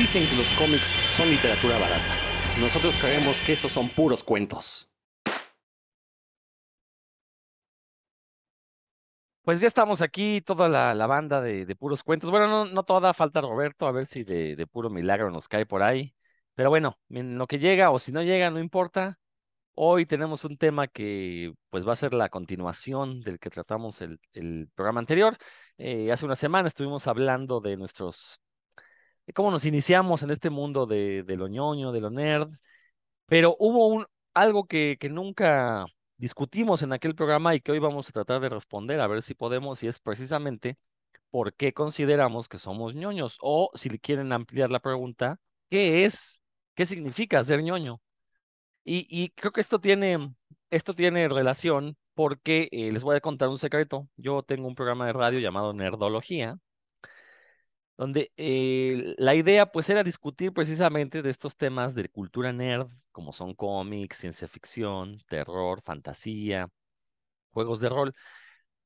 Dicen que los cómics son literatura barata. Nosotros creemos que esos son puros cuentos. Pues ya estamos aquí, toda la, banda de, puros cuentos. Bueno, no, no toda, falta Roberto, a ver si de, puro milagro nos cae por ahí. Pero bueno, en lo que llega o si no llega, no importa. Hoy tenemos un tema que pues va a ser la continuación del que tratamos el, el programa anterior. Eh, hace una semana estuvimos hablando de nuestros, cómo nos iniciamos en este mundo de, lo ñoño, de lo nerd, pero hubo un, algo que, que nunca discutimos en aquel programa y que hoy vamos a tratar de responder, a ver si podemos, y es precisamente por qué consideramos que somos ñoños, o si le quieren ampliar la pregunta, ¿qué es? ¿Qué significa ser ñoño? Y, y creo que esto tiene, esto tiene relación porque eh, les voy a contar un secreto. Yo tengo un programa de radio llamado Nerdología, donde eh, la idea pues era discutir precisamente de estos temas de cultura nerd, como son cómics, ciencia ficción, terror, fantasía, juegos de rol.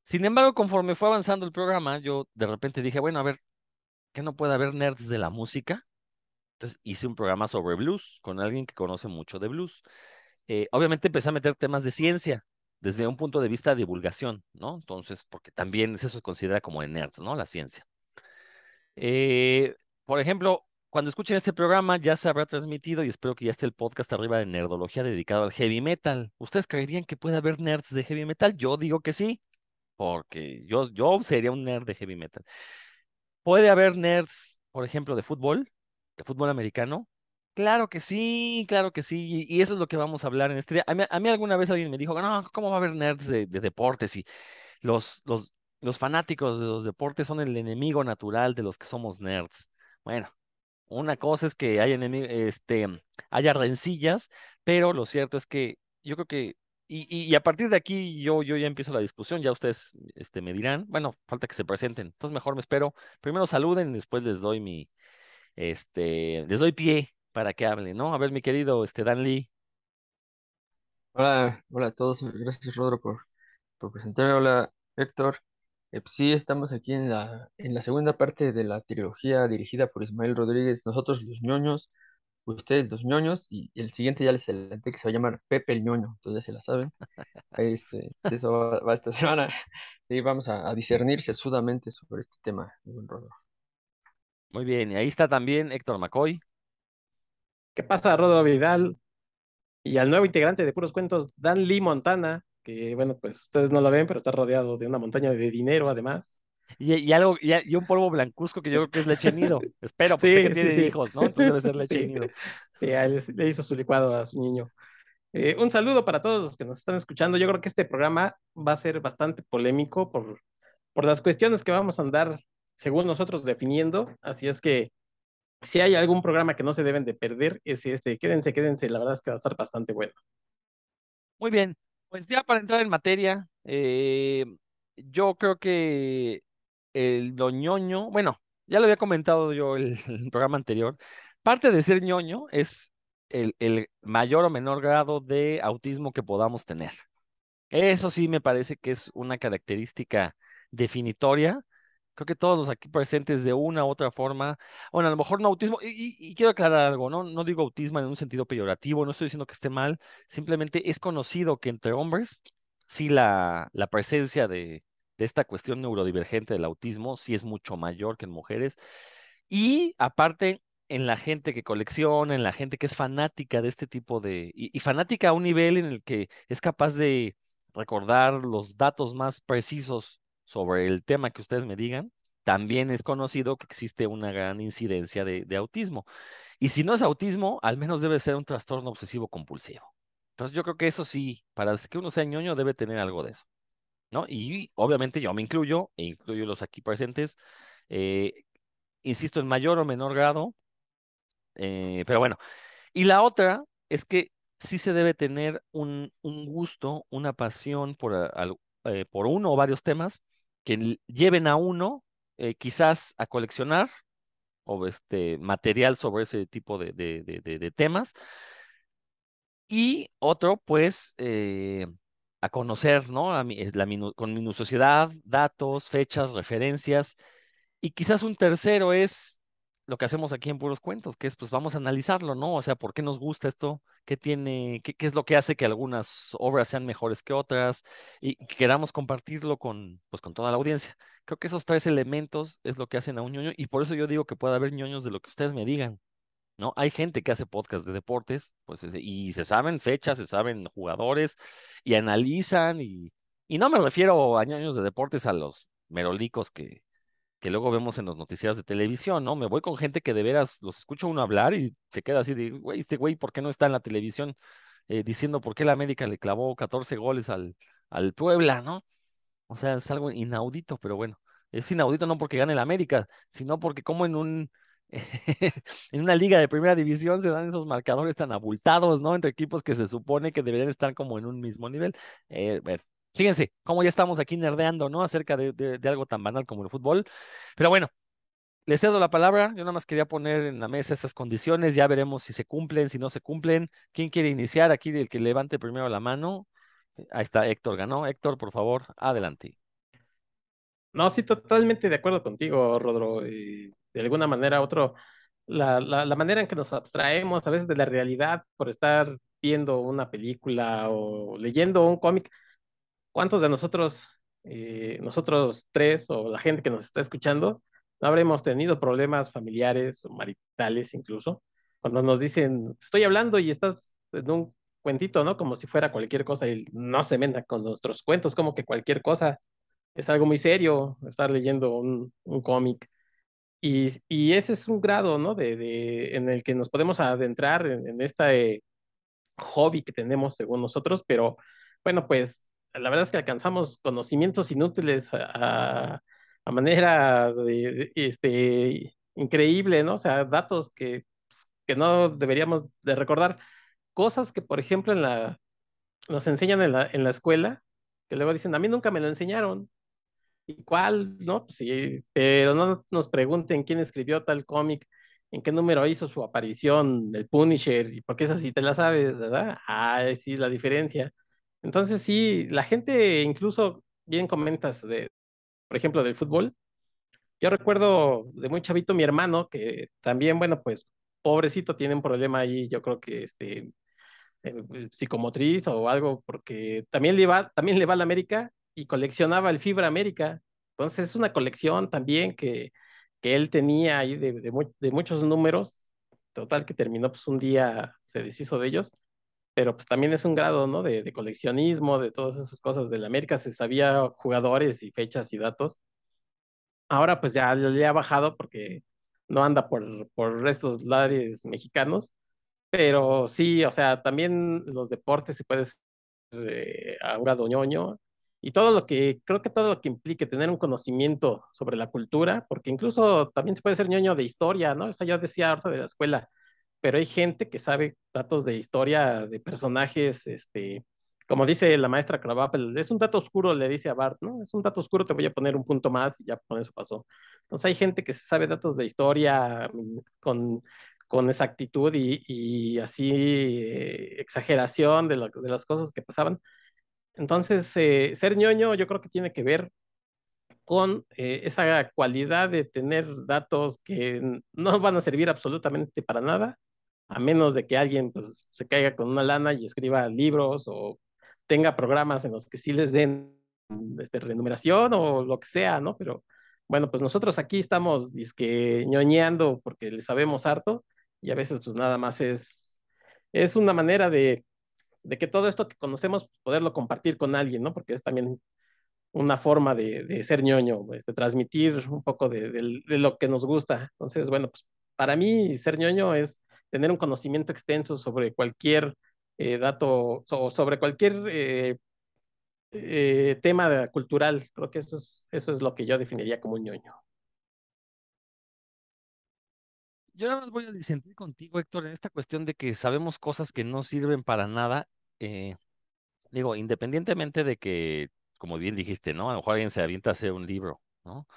Sin embargo, conforme fue avanzando el programa, yo de repente dije, bueno, a ver, ¿qué no puede haber nerds de la música? Entonces hice un programa sobre blues con alguien que conoce mucho de blues. Eh, obviamente empecé a meter temas de ciencia desde un punto de vista de divulgación, ¿no? Entonces, porque también eso se considera como de nerds, ¿no? La ciencia. Eh, por ejemplo, cuando escuchen este programa ya se habrá transmitido y espero que ya esté el podcast arriba de Nerdología dedicado al heavy metal. ¿Ustedes creerían que puede haber nerds de heavy metal? Yo digo que sí, porque yo, yo sería un nerd de heavy metal. ¿Puede haber nerds, por ejemplo, de fútbol, de fútbol americano? Claro que sí, claro que sí, y, eso es lo que vamos a hablar en este día. A mí, alguna vez alguien me dijo, no, ¿cómo va a haber nerds de, de deportes? Y los, los, los fanáticos de los deportes son el enemigo natural de los que somos nerds. Bueno, una cosa es que haya, este, haya rencillas, pero lo cierto es que yo creo que, y, y, a partir de aquí yo, yo ya empiezo la discusión, ya ustedes este, me dirán, bueno, falta que se presenten, entonces mejor me espero, primero saluden después les doy mi, este, les doy pie para que hablen, ¿no? A ver, mi querido este, Dan Lee. Hola, hola a todos, gracias Rodro por, por presentarme, hola Héctor, sí, estamos aquí en la, en la segunda parte de la trilogía dirigida por Ismael Rodríguez, nosotros los ñoños, ustedes los ñoños, y el siguiente ya les adelanté que se va a llamar Pepe el ñoño, entonces ya se la saben. Este, eso va, esta semana. Sí, vamos a, discernir sesudamente sobre este tema, buen Muy bien, y ahí está también Héctor McCoy. ¿Qué pasa, Rodro Vidal? Y al nuevo integrante de Puros Cuentos, Dan Lee Montana que bueno, pues ustedes no lo ven, pero está rodeado de una montaña de dinero además. Y, algo, y, un polvo blancuzco que yo creo que es leche nido. Espero, porque sé que tiene hijos, ¿no? Entonces debe ser leche nido. Sí, le hizo su licuado a su niño. Eh, un saludo para todos los que nos están escuchando. Yo creo que este programa va a ser bastante polémico por, por las cuestiones que vamos a andar, según nosotros, definiendo. Así es que si hay algún programa que no se deben de perder, es este. Quédense, quédense. La verdad es que va a estar bastante bueno. Muy bien. Pues ya para entrar en materia, eh, yo creo que el lo ñoño, bueno, ya lo había comentado yo el, el programa anterior, parte de ser ñoño es el, el mayor o menor grado de autismo que podamos tener. Eso sí me parece que es una característica definitoria Creo que todos los aquí presentes de una u otra forma, bueno, a lo mejor no autismo, y, quiero aclarar algo, ¿no? No digo autismo en un sentido peyorativo, no estoy diciendo que esté mal, simplemente es conocido que entre hombres, sí la, la presencia de esta cuestión neurodivergente del autismo sí es mucho mayor que en mujeres. Y aparte, en la gente que colecciona, en la gente que es fanática de este tipo de, y, fanática a un nivel en el que es capaz de recordar los datos más precisos sobre el tema que ustedes me digan, también es conocido que existe una gran incidencia de, autismo. Y si no es autismo, al menos debe ser un trastorno obsesivo compulsivo. Entonces yo creo que eso sí, para que uno sea ñoño debe tener algo de eso. ¿No? Y obviamente yo me incluyo, e incluyo los aquí presentes, eh, insisto, en mayor o menor grado, eh, pero bueno. Y la otra es que sí se debe tener un, un gusto, una pasión por, eh, por uno o varios temas que lleven a uno eh, quizás a coleccionar o este material sobre ese tipo de, de, temas. Y otro, pues, eh, a conocer, ¿no? Eh, la, con minuciosidad, datos, fechas, referencias. Y quizás un tercero es lo que hacemos aquí en Puros Cuentos, que es, pues vamos a analizarlo, ¿no? O sea, ¿por qué nos gusta esto? ¿Qué tiene, qué, qué es lo que hace que algunas obras sean mejores que otras? Y que queramos compartirlo con, pues, con toda la audiencia. Creo que esos tres elementos es lo que hacen a un ñoño, y por eso yo digo que puede haber ñoños de lo que ustedes me digan. ¿no? Hay gente que hace podcast de deportes, pues, y se saben fechas, se saben jugadores, y analizan, y, y no me refiero a ñoños de deportes, a los merolicos que, que luego vemos en los noticiarios de televisión, ¿no? Me voy con gente que de veras los escucho uno hablar y se queda así de, güey, este güey, ¿por qué no está en la televisión eh, diciendo por qué la América le clavó 14 goles al, al Puebla, ¿no? O sea, es algo inaudito, pero bueno, es inaudito no porque gane la América, sino porque como en un en una liga de primera división se dan esos marcadores tan abultados, ¿no? Entre equipos que se supone que deberían estar como en un mismo nivel. Eh, fíjense, cómo ya estamos aquí nerdeando, ¿no? Acerca de, algo tan banal como el fútbol. Pero bueno, le cedo la palabra. Yo nada más quería poner en la mesa estas condiciones. Ya veremos si se cumplen, si no se cumplen. ¿Quién quiere iniciar aquí? Del que levante primero la mano. Ahí está, Héctor ganó. Héctor, por favor, adelante. No, sí, totalmente de acuerdo contigo, Rodro. De alguna manera otro, la, la, la, manera en que nos abstraemos a veces de la realidad por estar viendo una película o leyendo un cómic. ¿Cuántos de nosotros, eh, nosotros tres o la gente que nos está escuchando, no habremos tenido problemas familiares o maritales incluso? Cuando nos dicen, estoy hablando y estás en un cuentito, ¿no? Como si fuera cualquier cosa y no se menda con nuestros cuentos, como que cualquier cosa es algo muy serio, estar leyendo un, un cómic. Y, y, ese es un grado, ¿no? De, de, en el que nos podemos adentrar en, en este hobby que tenemos según nosotros, pero bueno, pues la verdad es que alcanzamos conocimientos inútiles a, manera de, este, increíble, ¿no? O sea, datos que, que no deberíamos de recordar, cosas que, por ejemplo, en la, nos enseñan en la, en la escuela, que luego dicen, a mí nunca me lo enseñaron, ¿Y cuál? No, pues sí, pero no nos pregunten quién escribió tal cómic, en qué número hizo su aparición, el Punisher, y por qué es así, te la sabes, ¿verdad? Ah, sí, la diferencia. Entonces sí, la gente incluso, bien comentas de, por ejemplo, del fútbol. Yo recuerdo de muy chavito mi hermano, que también, bueno, pues pobrecito tiene un problema ahí, yo creo que este, eh, psicomotriz o algo, porque también le va, también le va a la América y coleccionaba el Fibra América. Entonces es una colección también que, que él tenía ahí de, de, de, muchos números. Total que terminó pues un día, se deshizo de ellos. Pero pues también es un grado, ¿no? De, de coleccionismo, de todas esas cosas de la América. Se sabía jugadores y fechas y datos. Ahora pues ya le ha bajado porque no anda por, por estos lares mexicanos. Pero sí, o sea, también los deportes se puede ser eh, a un grado ñoño y todo lo que, creo que todo lo que implique tener un conocimiento sobre la cultura, porque incluso también se puede ser ñoño de historia, ¿no? O sea, yo decía ahorita de la escuela, pero hay gente que sabe datos de historia, de personajes, este, como dice la maestra Krabappel, es un dato oscuro, le dice a Bart, ¿no? Es un dato oscuro, te voy a poner un punto más y ya con eso pasó. Entonces hay gente que sabe datos de historia mm, con, con exactitud y, y así eh, exageración de, lo, de las cosas que pasaban. Entonces, eh, ser ñoño yo creo que tiene que ver con eh, esa cualidad de tener datos que no van a servir absolutamente para nada, a menos de que alguien pues, se caiga con una lana y escriba libros o tenga programas en los que sí les den este, renumeración o lo que sea, ¿no? Pero bueno, pues nosotros aquí estamos disque ñoñeando porque le sabemos harto y a veces pues nada más es, es una manera de de que todo esto que conocemos, poderlo compartir con alguien, ¿no? Porque es también una forma de, de ser ñoño, este, transmitir un poco de, de, de, lo que nos gusta. Entonces, bueno, pues para mí ser ñoño es tener un conocimiento extenso sobre cualquier eh, dato o sobre cualquier eh, eh, tema cultural. Creo que eso es, eso es lo que yo definiría como un ñoño. Yo nada más voy a disentir contigo, Héctor, en esta cuestión de que sabemos cosas que no sirven para nada. Digo, independientemente de que, como bien dijiste, ¿no? A lo mejor alguien se avienta a hacer un libro, ¿no?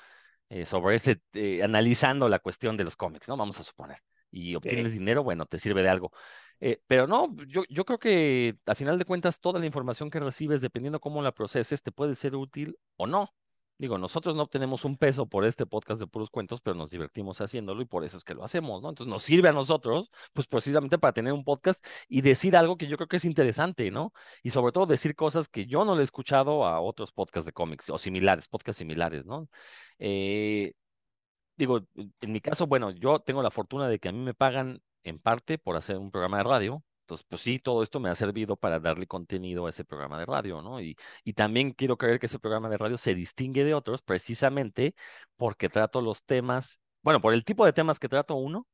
Sobre ese, eh, analizando la cuestión de los cómics, ¿no? Vamos a suponer. Y obtienes sí. dinero, bueno, te sirve de algo. Eh, pero no, yo, yo creo que a final de cuentas toda la información que recibes, dependiendo cómo la proceses, te puede ser útil o no. Digo, nosotros no obtenemos un peso por este podcast de puros cuentos, pero nos divertimos haciéndolo y por eso es que lo hacemos, ¿no? Entonces nos sirve a nosotros, pues precisamente para tener un podcast y decir algo que yo creo que es interesante, ¿no? Y sobre todo decir cosas que yo no le he escuchado a otros podcasts de cómics o similares, podcasts similares, ¿no? Eh, digo, en mi caso, bueno, yo tengo la fortuna de que a mí me pagan en parte por hacer un programa de radio. Entonces, pues sí, todo esto me ha servido para darle contenido a ese programa de radio, ¿no? Y, y también quiero creer que ese programa de radio se distingue de otros precisamente porque trato los temas, bueno, por el tipo de temas que trato, uno,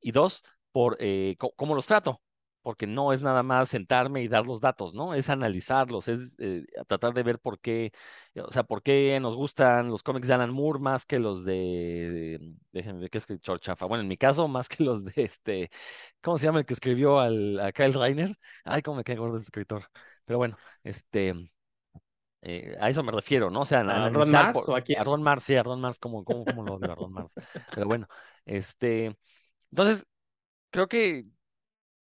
y dos, por eh, cómo los trato porque no es nada más sentarme y dar los datos, ¿no? Es analizarlos, es eh, tratar de ver por qué, o sea, por qué nos gustan los cómics de Alan Moore más que los de, déjenme ver qué escritor chafa. Bueno, en mi caso, más que los de este, ¿cómo se llama el que escribió al, a Kyle Reiner? Ay, cómo me cae gordo ese escritor. Pero bueno, este, eh, a eso me refiero, ¿no? O sea, ¿A Ron Mars o a quién? A Ron Mars, sí, a Ron Mars, ¿cómo, cómo, cómo lo odio a Ron Mars? Pero bueno, este, entonces, creo que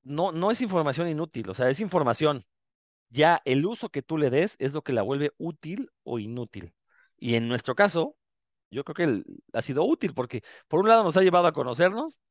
no, no es información inútil, o sea, es información. Ya el uso que tú le des es lo que la vuelve útil o inútil. Y en nuestro caso, yo creo que ha sido útil porque por un lado nos ha llevado a conocernos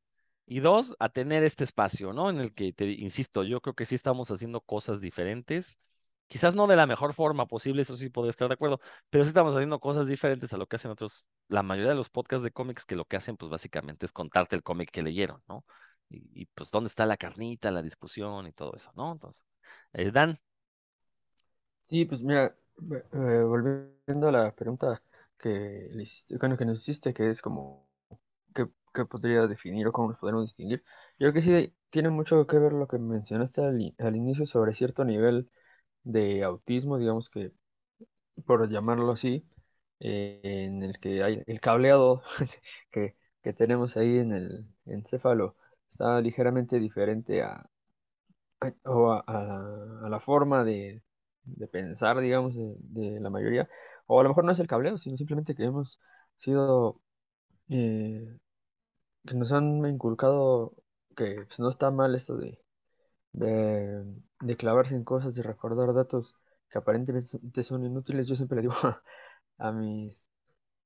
y dos, a tener este espacio, ¿no? En el que, te insisto, yo creo que sí estamos haciendo cosas diferentes. Quizás no de la mejor forma posible, eso sí podría estar de acuerdo, pero sí estamos haciendo cosas diferentes a lo que hacen otros, la mayoría de los podcasts de cómics que lo que hacen, pues básicamente es contarte el cómic que leyeron, ¿no? Y, pues dónde está la carnita, la discusión y todo eso, ¿no? Entonces, eh, Dan. Sí, pues mira, eh, volviendo a la pregunta que, que nos hiciste, que es como, ¿qué, podría definir o cómo nos podemos distinguir? Yo creo que sí tiene mucho que ver lo que mencionaste al, inicio sobre cierto nivel de autismo, digamos que, por llamarlo así, eh, en el que hay el cableado que, que tenemos ahí en el encéfalo está ligeramente diferente a, a, la forma de, pensar, digamos, de, la mayoría. O a lo mejor no es el cableo, sino simplemente que hemos sido, eh, que nos han inculcado que pues, no está mal esto de, de, clavarse en cosas y recordar datos que aparentemente son inútiles. Yo siempre le digo a mis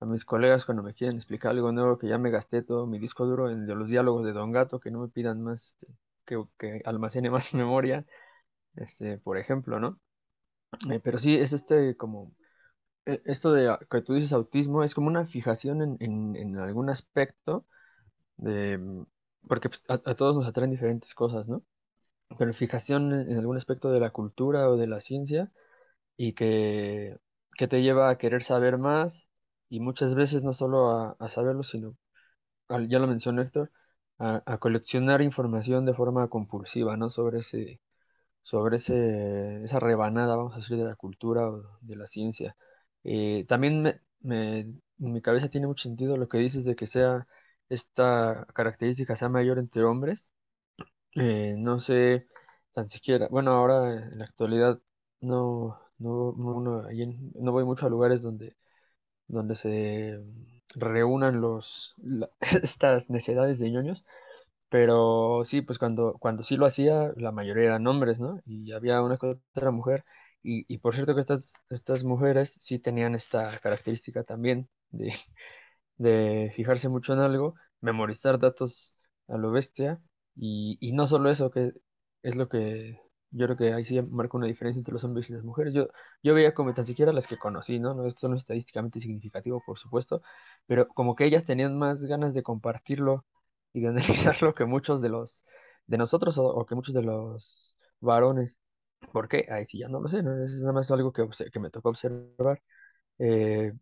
a mis colegas cuando me quieren explicar algo nuevo que ya me gasté todo mi disco duro en los diálogos de Don Gato, que no me pidan más, este, que, que almacene más memoria, este, por ejemplo, ¿no? Eh, pero sí, es este como, e, esto de que tú dices autismo, es como una fijación en, en, en algún aspecto, de, porque pues, a, todos nos atraen diferentes cosas, ¿no? Pero fijación en, en algún aspecto de la cultura o de la ciencia y que, que te lleva a querer saber más y muchas veces no solo a, saberlo, sino, ya lo mencionó Héctor, a, coleccionar información de forma compulsiva, ¿no? Sobre ese, sobre ese, esa rebanada, vamos a decir, de la cultura o de la ciencia. Eh, también me, en mi cabeza tiene mucho sentido lo que dices de que sea esta característica sea mayor entre hombres. Eh, no sé, tan siquiera, bueno, ahora en la actualidad no, no, no, no voy mucho a lugares donde donde se reúnan los, estas necesidades de ñoños, pero sí, pues cuando, cuando sí lo hacía, la mayoría eran hombres, ¿no? Y había una otra mujer, y, y por cierto que estas, estas mujeres sí tenían esta característica también de, de fijarse mucho en algo, memorizar datos a lo bestia, y, y no solo eso, que es lo que yo creo que ahí sí marca una diferencia entre los hombres y las mujeres. Yo, yo veía como tan siquiera las que conocí, ¿no? esto no es estadísticamente significativo, por supuesto, pero como que ellas tenían más ganas de compartirlo y de analizarlo que muchos de los de nosotros o, que muchos de los varones. ¿Por qué? Ahí sí ya no lo sé, ¿no? Es nada más algo que, que me tocó observar. Eh,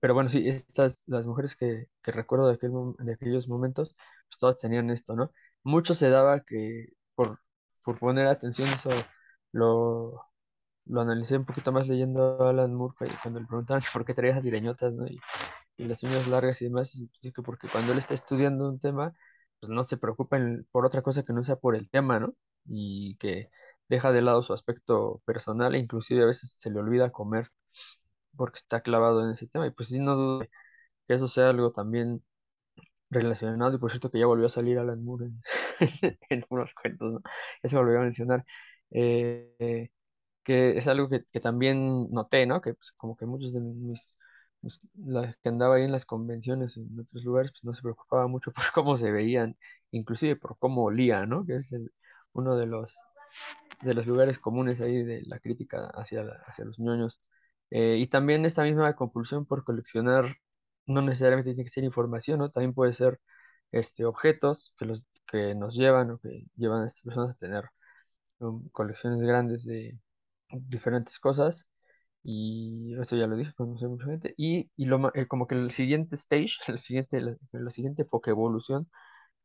pero bueno, sí, estas, las mujeres que, que recuerdo de, aquel, de aquellos momentos, pues todas tenían esto, ¿no? Mucho se daba que por poner atención, eso lo, lo analicé un poquito más leyendo a Alan Moore cuando le preguntaban por qué traía esas direñotas, ¿no? Y, las uñas largas y demás, y que porque cuando él está estudiando un tema, pues no se preocupa por otra cosa que no sea por el tema, ¿no? Y que deja de lado su aspecto personal e inclusive a veces se le olvida comer porque está clavado en ese tema. Y pues sí, no dudo que eso sea algo también relacionado, y por cierto que ya volvió a salir Alan Moore en, unos cuentos, ¿no? Ya se volvió a mencionar. Eh, que es algo que, que también noté, ¿no? Que pues, como que muchos de mis, mis- las que andaba ahí en las convenciones en otros lugares, pues no se preocupaba mucho por cómo se veían, inclusive por cómo olían, ¿no? Que es el- uno de los, de los lugares comunes ahí de la crítica hacia, la- hacia los ñoños. Eh, y también esta misma compulsión por coleccionar no necesariamente tiene que ser información. También puede ser este, objetos que, los, que nos llevan o que llevan a estas personas a tener um, colecciones grandes de diferentes cosas. Y eso ya lo dije, mucha gente. Y, y lo, eh, como que el siguiente stage, el siguiente, la, la siguiente Pokevolución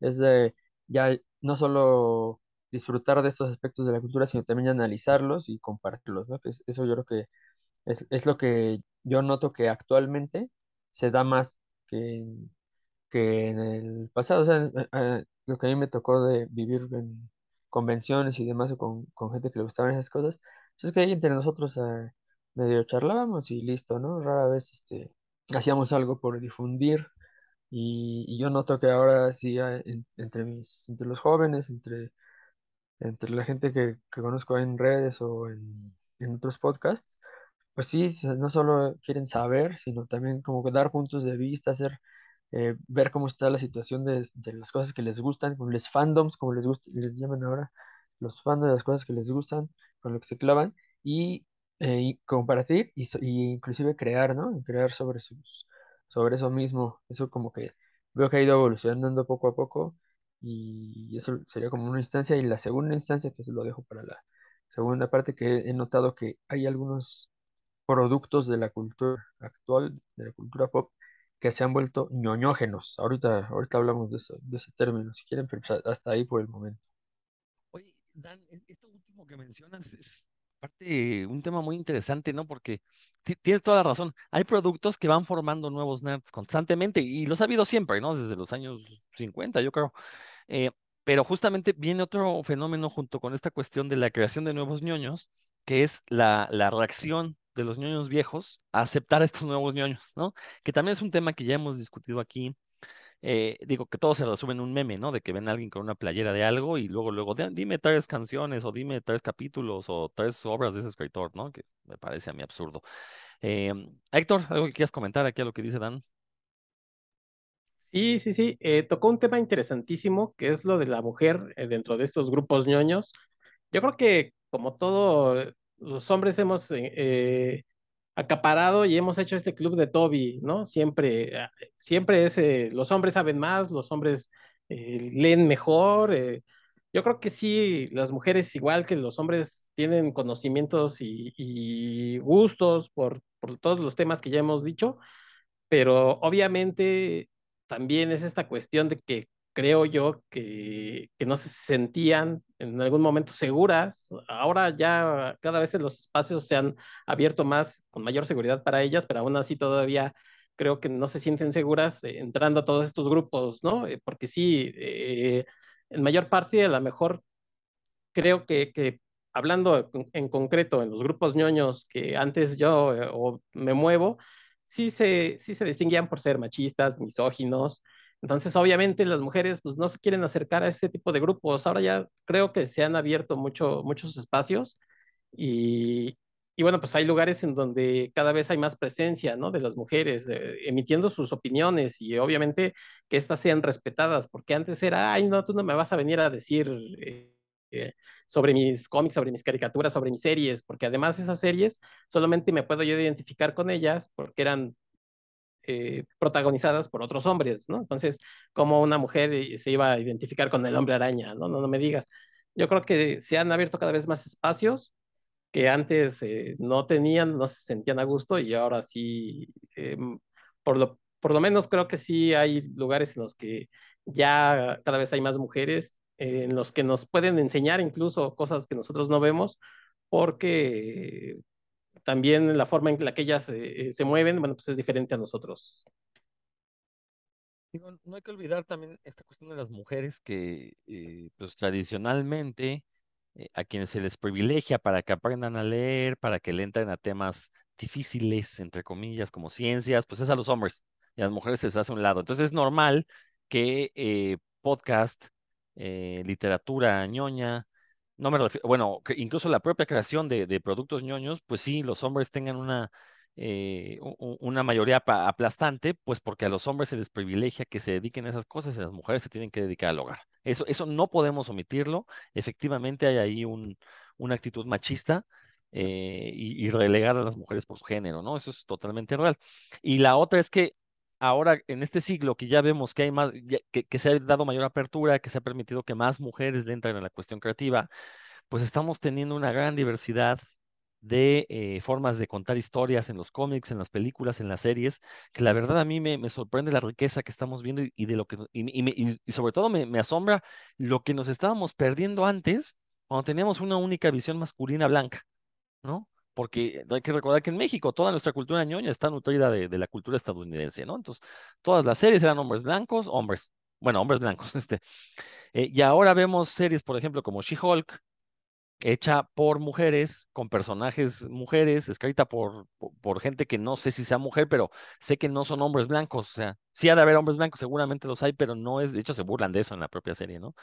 es de ya no solo disfrutar de estos aspectos de la cultura, sino también analizarlos y compartirlos, ¿no? Es- eso yo creo que es, es lo que yo noto que actualmente se da más que, en- que en el pasado. O sea, eh, eh, lo que a mí me tocó de vivir en convenciones y demás con, con gente que le gustaban esas cosas, pues es que ahí entre nosotros eh, medio charlábamos y listo, ¿no? Rara vez este, hacíamos algo por difundir. Y, y yo noto que ahora sí, entre mis, entre los jóvenes, entre entre la gente que, que conozco en redes o en, en otros podcasts, pues sí, no solo quieren saber, sino también como dar puntos de vista, hacer, eh, ver cómo está la situación de, de las cosas que les gustan, con los fandoms, como les gusta, les llaman ahora, los fandoms de las cosas que les gustan, con lo que se clavan, y, eh, compartir y, y inclusive crear, ¿no? Crear sobre sus, sobre eso mismo. Eso como que veo que ha ido evolucionando poco a poco y eso sería como una instancia. Y la segunda instancia, que se lo dejo para la segunda parte, que he notado que hay algunos productos de la cultura actual, de la cultura pop, que se han vuelto ñoñógenos. Ahorita, ahorita hablamos de eso, de ese término, si quieren, pero hasta ahí por el momento. Oye, Dan, esto último que mencionas es parte un tema muy interesante, ¿no? Porque ti- tienes toda la razón. Hay productos que van formando nuevos nerds constantemente y los ha habido siempre, ¿no? Desde los años 50, yo creo. Eh, pero justamente viene otro fenómeno junto con esta cuestión de la creación de nuevos ñoños, que es la, la reacción de los ñoños viejos aceptar a estos nuevos ñoños, ¿no? Que también es un tema que ya hemos discutido aquí eh, digo que todo se resume en un meme, ¿no? De que ven a alguien con una playera de algo y luego, luego, "Di- dime tres canciones o dime tres capítulos o tres obras de ese escritor, ¿no? Que me parece a mí absurdo. Eh, Héctor, ¿algo que quieras comentar aquí a lo que dice Dan? Sí, sí, sí. eh, tocó un tema interesantísimo que es lo de la mujer dentro de estos grupos ñoños. Yo creo que como todo, los hombres hemos eh, acaparado y hemos hecho este club de Toby, ¿no? Siempre, siempre es, los hombres saben más, los hombres eh, leen mejor. eh. Yo creo que sí, las mujeres, igual que los hombres, tienen conocimientos y, y gustos por, por todos los temas que ya hemos dicho pero obviamente también es esta cuestión de que creo yo que, que no se sentían en algún momento seguras. Ahora ya cada vez los espacios se han abierto más, con mayor seguridad para ellas, pero aún así todavía creo que no se sienten seguras eh, entrando a todos estos grupos, ¿no? Eh, porque sí, eh, en mayor parte a lo mejor creo que, hablando en, en concreto en los grupos ñoños que antes yo eh, o me muevo, sí se, sí se distinguían por ser machistas, misóginos. Entonces, obviamente, las mujeres pues, no se quieren acercar a ese tipo de grupos. Ahora ya creo que se han abierto mucho, muchos espacios y, y bueno, pues hay lugares en donde cada vez hay más presencia, ¿no? De las mujeres eh, emitiendo sus opiniones y obviamente que éstas sean respetadas, porque antes era, ay, no, tú no me vas a venir a decir eh, eh, sobre mis cómics, sobre mis caricaturas, sobre mis series, porque además esas series solamente me puedo yo identificar con ellas porque eran eh, protagonizadas por otros hombres, ¿no? Entonces, como una mujer eh, se iba a identificar con el hombre araña, ¿no? No, no me digas. Yo creo que se han abierto cada vez más espacios que antes eh, no tenían, no se sentían a gusto y ahora sí, eh, por lo, por lo menos creo que sí hay lugares en los que ya cada vez hay más mujeres, en los que nos pueden enseñar incluso cosas que nosotros no vemos, porque también la forma en la que ellas eh, se mueven, bueno, pues es diferente a nosotros. No hay que olvidar también esta cuestión de las mujeres que, eh, pues tradicionalmente, eh, a quienes se les privilegia para que aprendan a leer, para que le entren a temas difíciles, entre comillas, como ciencias, pues es a los hombres y a las mujeres se les hace un lado. Entonces es normal que eh, podcast, literatura ñoña, no me refiero, bueno, incluso la propia creación de, de productos ñoños, pues sí, los hombres tengan una, eh, una mayoría aplastante, pues porque a los hombres se les privilegia que se dediquen a esas cosas y las mujeres se tienen que dedicar al hogar. Eso, eso no podemos omitirlo. Efectivamente hay ahí un, una actitud machista eh, y, y relegar a las mujeres por su género, ¿no? Eso es totalmente real. Y la otra es que ahora, en este siglo, que ya vemos que hay más, que, se ha dado mayor apertura, que se ha permitido que más mujeres le entren en la cuestión creativa, pues estamos teniendo una gran diversidad de eh, formas de contar historias en los cómics, en las películas, en las series, que la verdad a mí me, sorprende la riqueza que estamos viendo y, de lo que y, me- y sobre todo me, me asombra lo que nos estábamos perdiendo antes cuando teníamos una única visión masculina blanca, ¿no? Porque hay que recordar que en México toda nuestra cultura ñoña está nutrida de, la cultura estadounidense, ¿no? Entonces, todas las series eran hombres blancos, hombres, bueno, hombres blancos, este, eh, y ahora vemos series, por ejemplo, como She-Hulk, hecha por mujeres, con personajes mujeres, escrita por, por, por gente que no sé si sea mujer, pero sé que no son hombres blancos. O sea, sí ha de haber hombres blancos, seguramente los hay, pero no es, de hecho se burlan de eso en la propia serie, ¿no?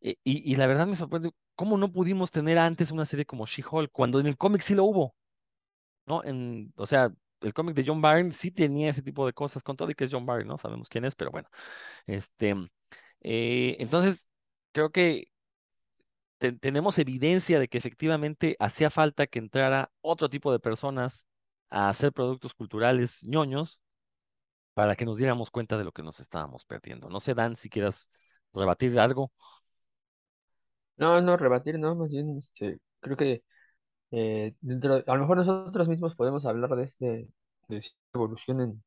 E- Y, la verdad me sorprende, ¿cómo no pudimos tener antes una serie como She-Hulk cuando en el cómic sí lo hubo, ¿no? En, o sea, el cómic de John Byrne sí tenía ese tipo de cosas, con todo y que es John Byrne, ¿no? Sabemos quién es, pero bueno, este, eh, entonces, creo que te- tenemos evidencia de que efectivamente hacía falta que entrara otro tipo de personas a hacer productos culturales ñoños para que nos diéramos cuenta de lo que nos estábamos perdiendo. No sé, Dan, si quieras rebatir algo. No, no, rebatir, no, más bien, este, creo que eh, dentro, a lo mejor nosotros mismos podemos hablar de este, de evolución en,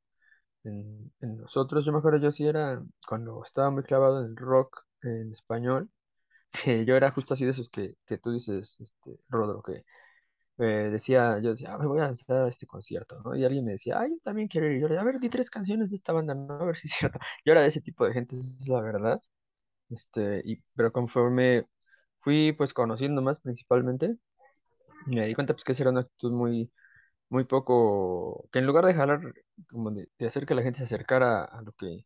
en, nosotros. Yo me acuerdo, yo sí era, cuando estaba muy clavado en el rock en español, que yo era justo así de esos que, que tú dices, este, Rodro, que eh, decía, yo decía, "Ah, me voy a hacer este concierto, ¿no? Y alguien me decía, ah, yo también quiero ir. Yo le a ver, di tres canciones de esta banda, ¿no? A ver si es cierto. Yo era de ese tipo de gente, es la verdad. Este, y, pero conforme fui pues conociendo más principalmente, me di cuenta pues que esa era una actitud muy, muy poco, que en lugar de jalar, como de, hacer que la gente se acercara a lo que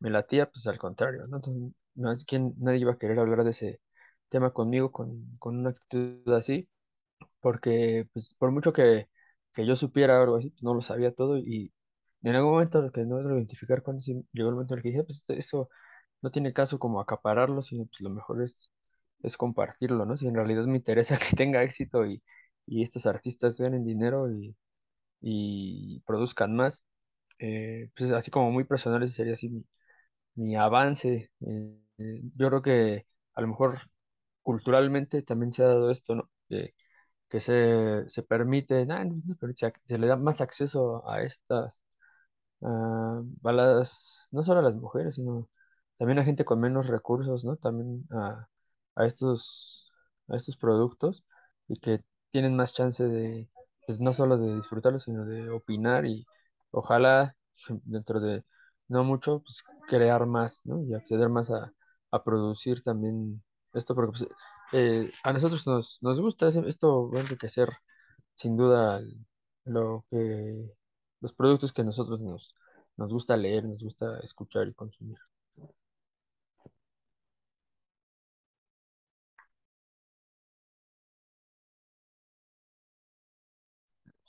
me latía, pues al contrario, ¿no? Entonces, no nadie iba a querer hablar de ese tema conmigo con, con una actitud así, porque pues por mucho que, que yo supiera algo así, pues no lo sabía todo y en algún momento que no lo identificar cuando llegó el momento en el que dije, pues esto, esto no tiene caso como acapararlo, sino pues lo mejor es, es compartirlo, ¿no? Si en realidad me interesa que tenga éxito y, y estos artistas ganen dinero y, y produzcan más, eh, pues así como muy personal ese sería así mi, mi avance. eh, eh, yo creo que a lo mejor culturalmente también se ha dado esto, ¿no? Que, que se, se permite, nah, no se se, le da más acceso a estas a las, no solo a las mujeres, sino también a gente con menos recursos, ¿no? También a, a estos, a estos productos y que tienen más chance de, pues no solo de disfrutarlos, sino de opinar y ojalá dentro de no mucho, pues crear más, ¿no? Y acceder más a, a producir también esto, porque pues, eh, a nosotros nos, nos gusta, esto va a enriquecer sin duda lo que los productos que a nosotros nos, nos gusta leer, nos gusta escuchar y consumir.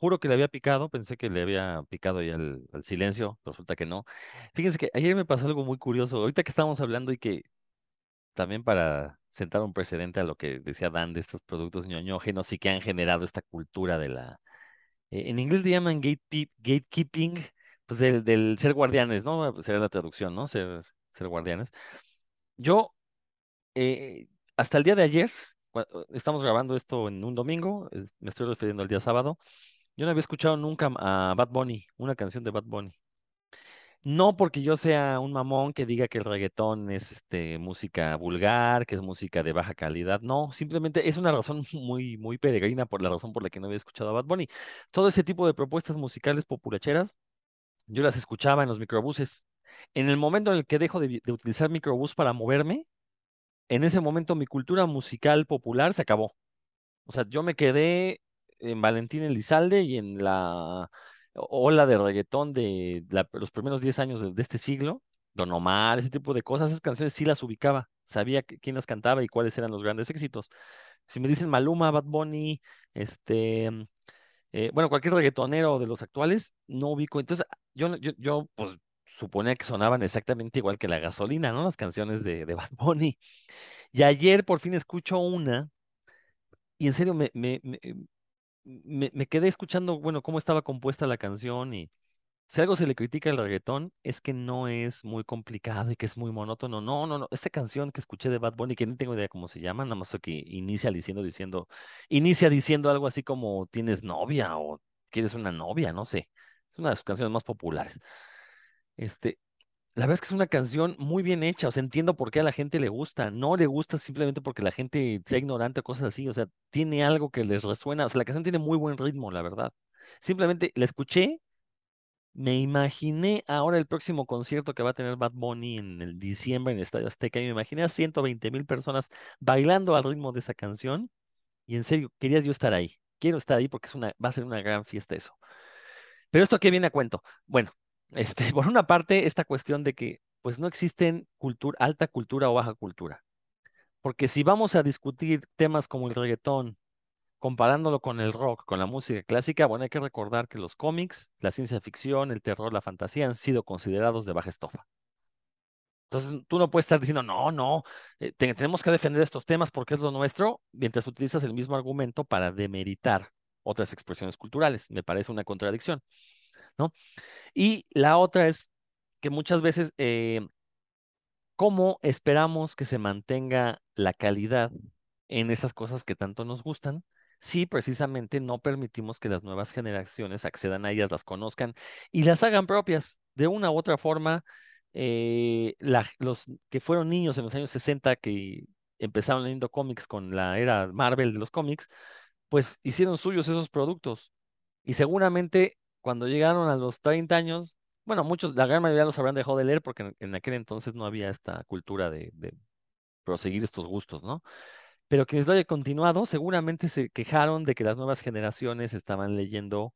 Juro que le había picado, pensé que le había picado ya el, el silencio, resulta que no. Fíjense que ayer me pasó algo muy curioso. Ahorita que estábamos hablando y que también para sentar un precedente a lo que decía Dan de estos productos ñoñógenos y que han generado esta cultura de la eh, en inglés le llaman gatekeeping, pues del, ser guardianes, ¿no? Sería la traducción, ¿no? Ser, guardianes. Yo, eh, hasta el día de ayer, estamos grabando esto en un domingo, me estoy refiriendo al día sábado, yo no había escuchado nunca a Bad Bunny, una canción de Bad Bunny. No porque yo sea un mamón que diga que el reggaetón es este, música vulgar, que es música de baja calidad. No, simplemente es una razón muy, muy peregrina por la razón por la que no había escuchado a Bad Bunny. Todo ese tipo de propuestas musicales populacheras, yo las escuchaba en los microbuses. En el momento en el que dejo de, de utilizar microbús para moverme, en ese momento mi cultura musical popular se acabó. O sea, yo me quedé en Valentín Elizalde y en la ola de reggaetón de los primeros 10 años de, este siglo, Don Omar, ese tipo de cosas, esas canciones sí las ubicaba, sabía quién las cantaba y cuáles eran los grandes éxitos. Si me dicen Maluma, Bad Bunny, este, eh, bueno, cualquier reggaetonero de los actuales, no ubico. Entonces, yo, yo, yo pues suponía que sonaban exactamente igual que la gasolina, ¿no? Las canciones de, Bad Bunny. Y ayer por fin escucho una y en serio me, me- quedé escuchando, bueno, cómo estaba compuesta la canción y si algo se le critica al reggaetón es que no es muy complicado y que es muy monótono. No, no, no. Esta canción que escuché de Bad Bunny, que no tengo idea cómo se llama, nada más que inicia diciendo, diciendo, inicia diciendo algo así como tienes novia o quieres una novia, no sé. Es una de sus canciones más populares. Este, la verdad es que es una canción muy bien hecha, o sea, entiendo por qué a la gente le gusta. No le gusta simplemente porque la gente sea ignorante o cosas así, o sea, tiene algo que les resuena, o sea, la canción tiene muy buen ritmo, la verdad. Simplemente la escuché, me imaginé ahora el próximo concierto que va a tener Bad Bunny en el diciembre en el Estadio Azteca y me imaginé a 120 mil personas bailando al ritmo de esa canción y en serio, quería yo estar ahí. Quiero estar ahí porque es una, va a ser una gran fiesta eso. Pero esto qué viene a cuento. Bueno, este, por una parte, esta cuestión de que pues no existen alta cultura o baja cultura. Porque si vamos a discutir temas como el reggaetón, comparándolo con el rock, con la música clásica, bueno, hay que recordar que los cómics, la ciencia ficción, el terror, la fantasía han sido considerados de baja estofa. Entonces, tú no puedes estar diciendo, no, no, eh, te- tenemos que defender estos temas porque es lo nuestro, mientras utilizas el mismo argumento para demeritar otras expresiones culturales. Me parece una contradicción, Y la otra es que muchas veces, eh, ¿cómo esperamos que se mantenga la calidad en esas cosas que tanto nos gustan? Si precisamente no permitimos que las nuevas generaciones accedan a ellas, las conozcan y las hagan propias. De una u otra forma, eh, los que fueron niños en los años 60 que empezaron leyendo cómics con la era Marvel de los cómics, pues hicieron suyos esos productos. Y seguramente cuando llegaron a los 30 años, bueno, muchos, la gran mayoría los habrán dejado de leer porque en, aquel entonces no había esta cultura de, de proseguir estos gustos, ¿no? Pero quienes lo hayan continuado, seguramente se quejaron de que las nuevas generaciones estaban leyendo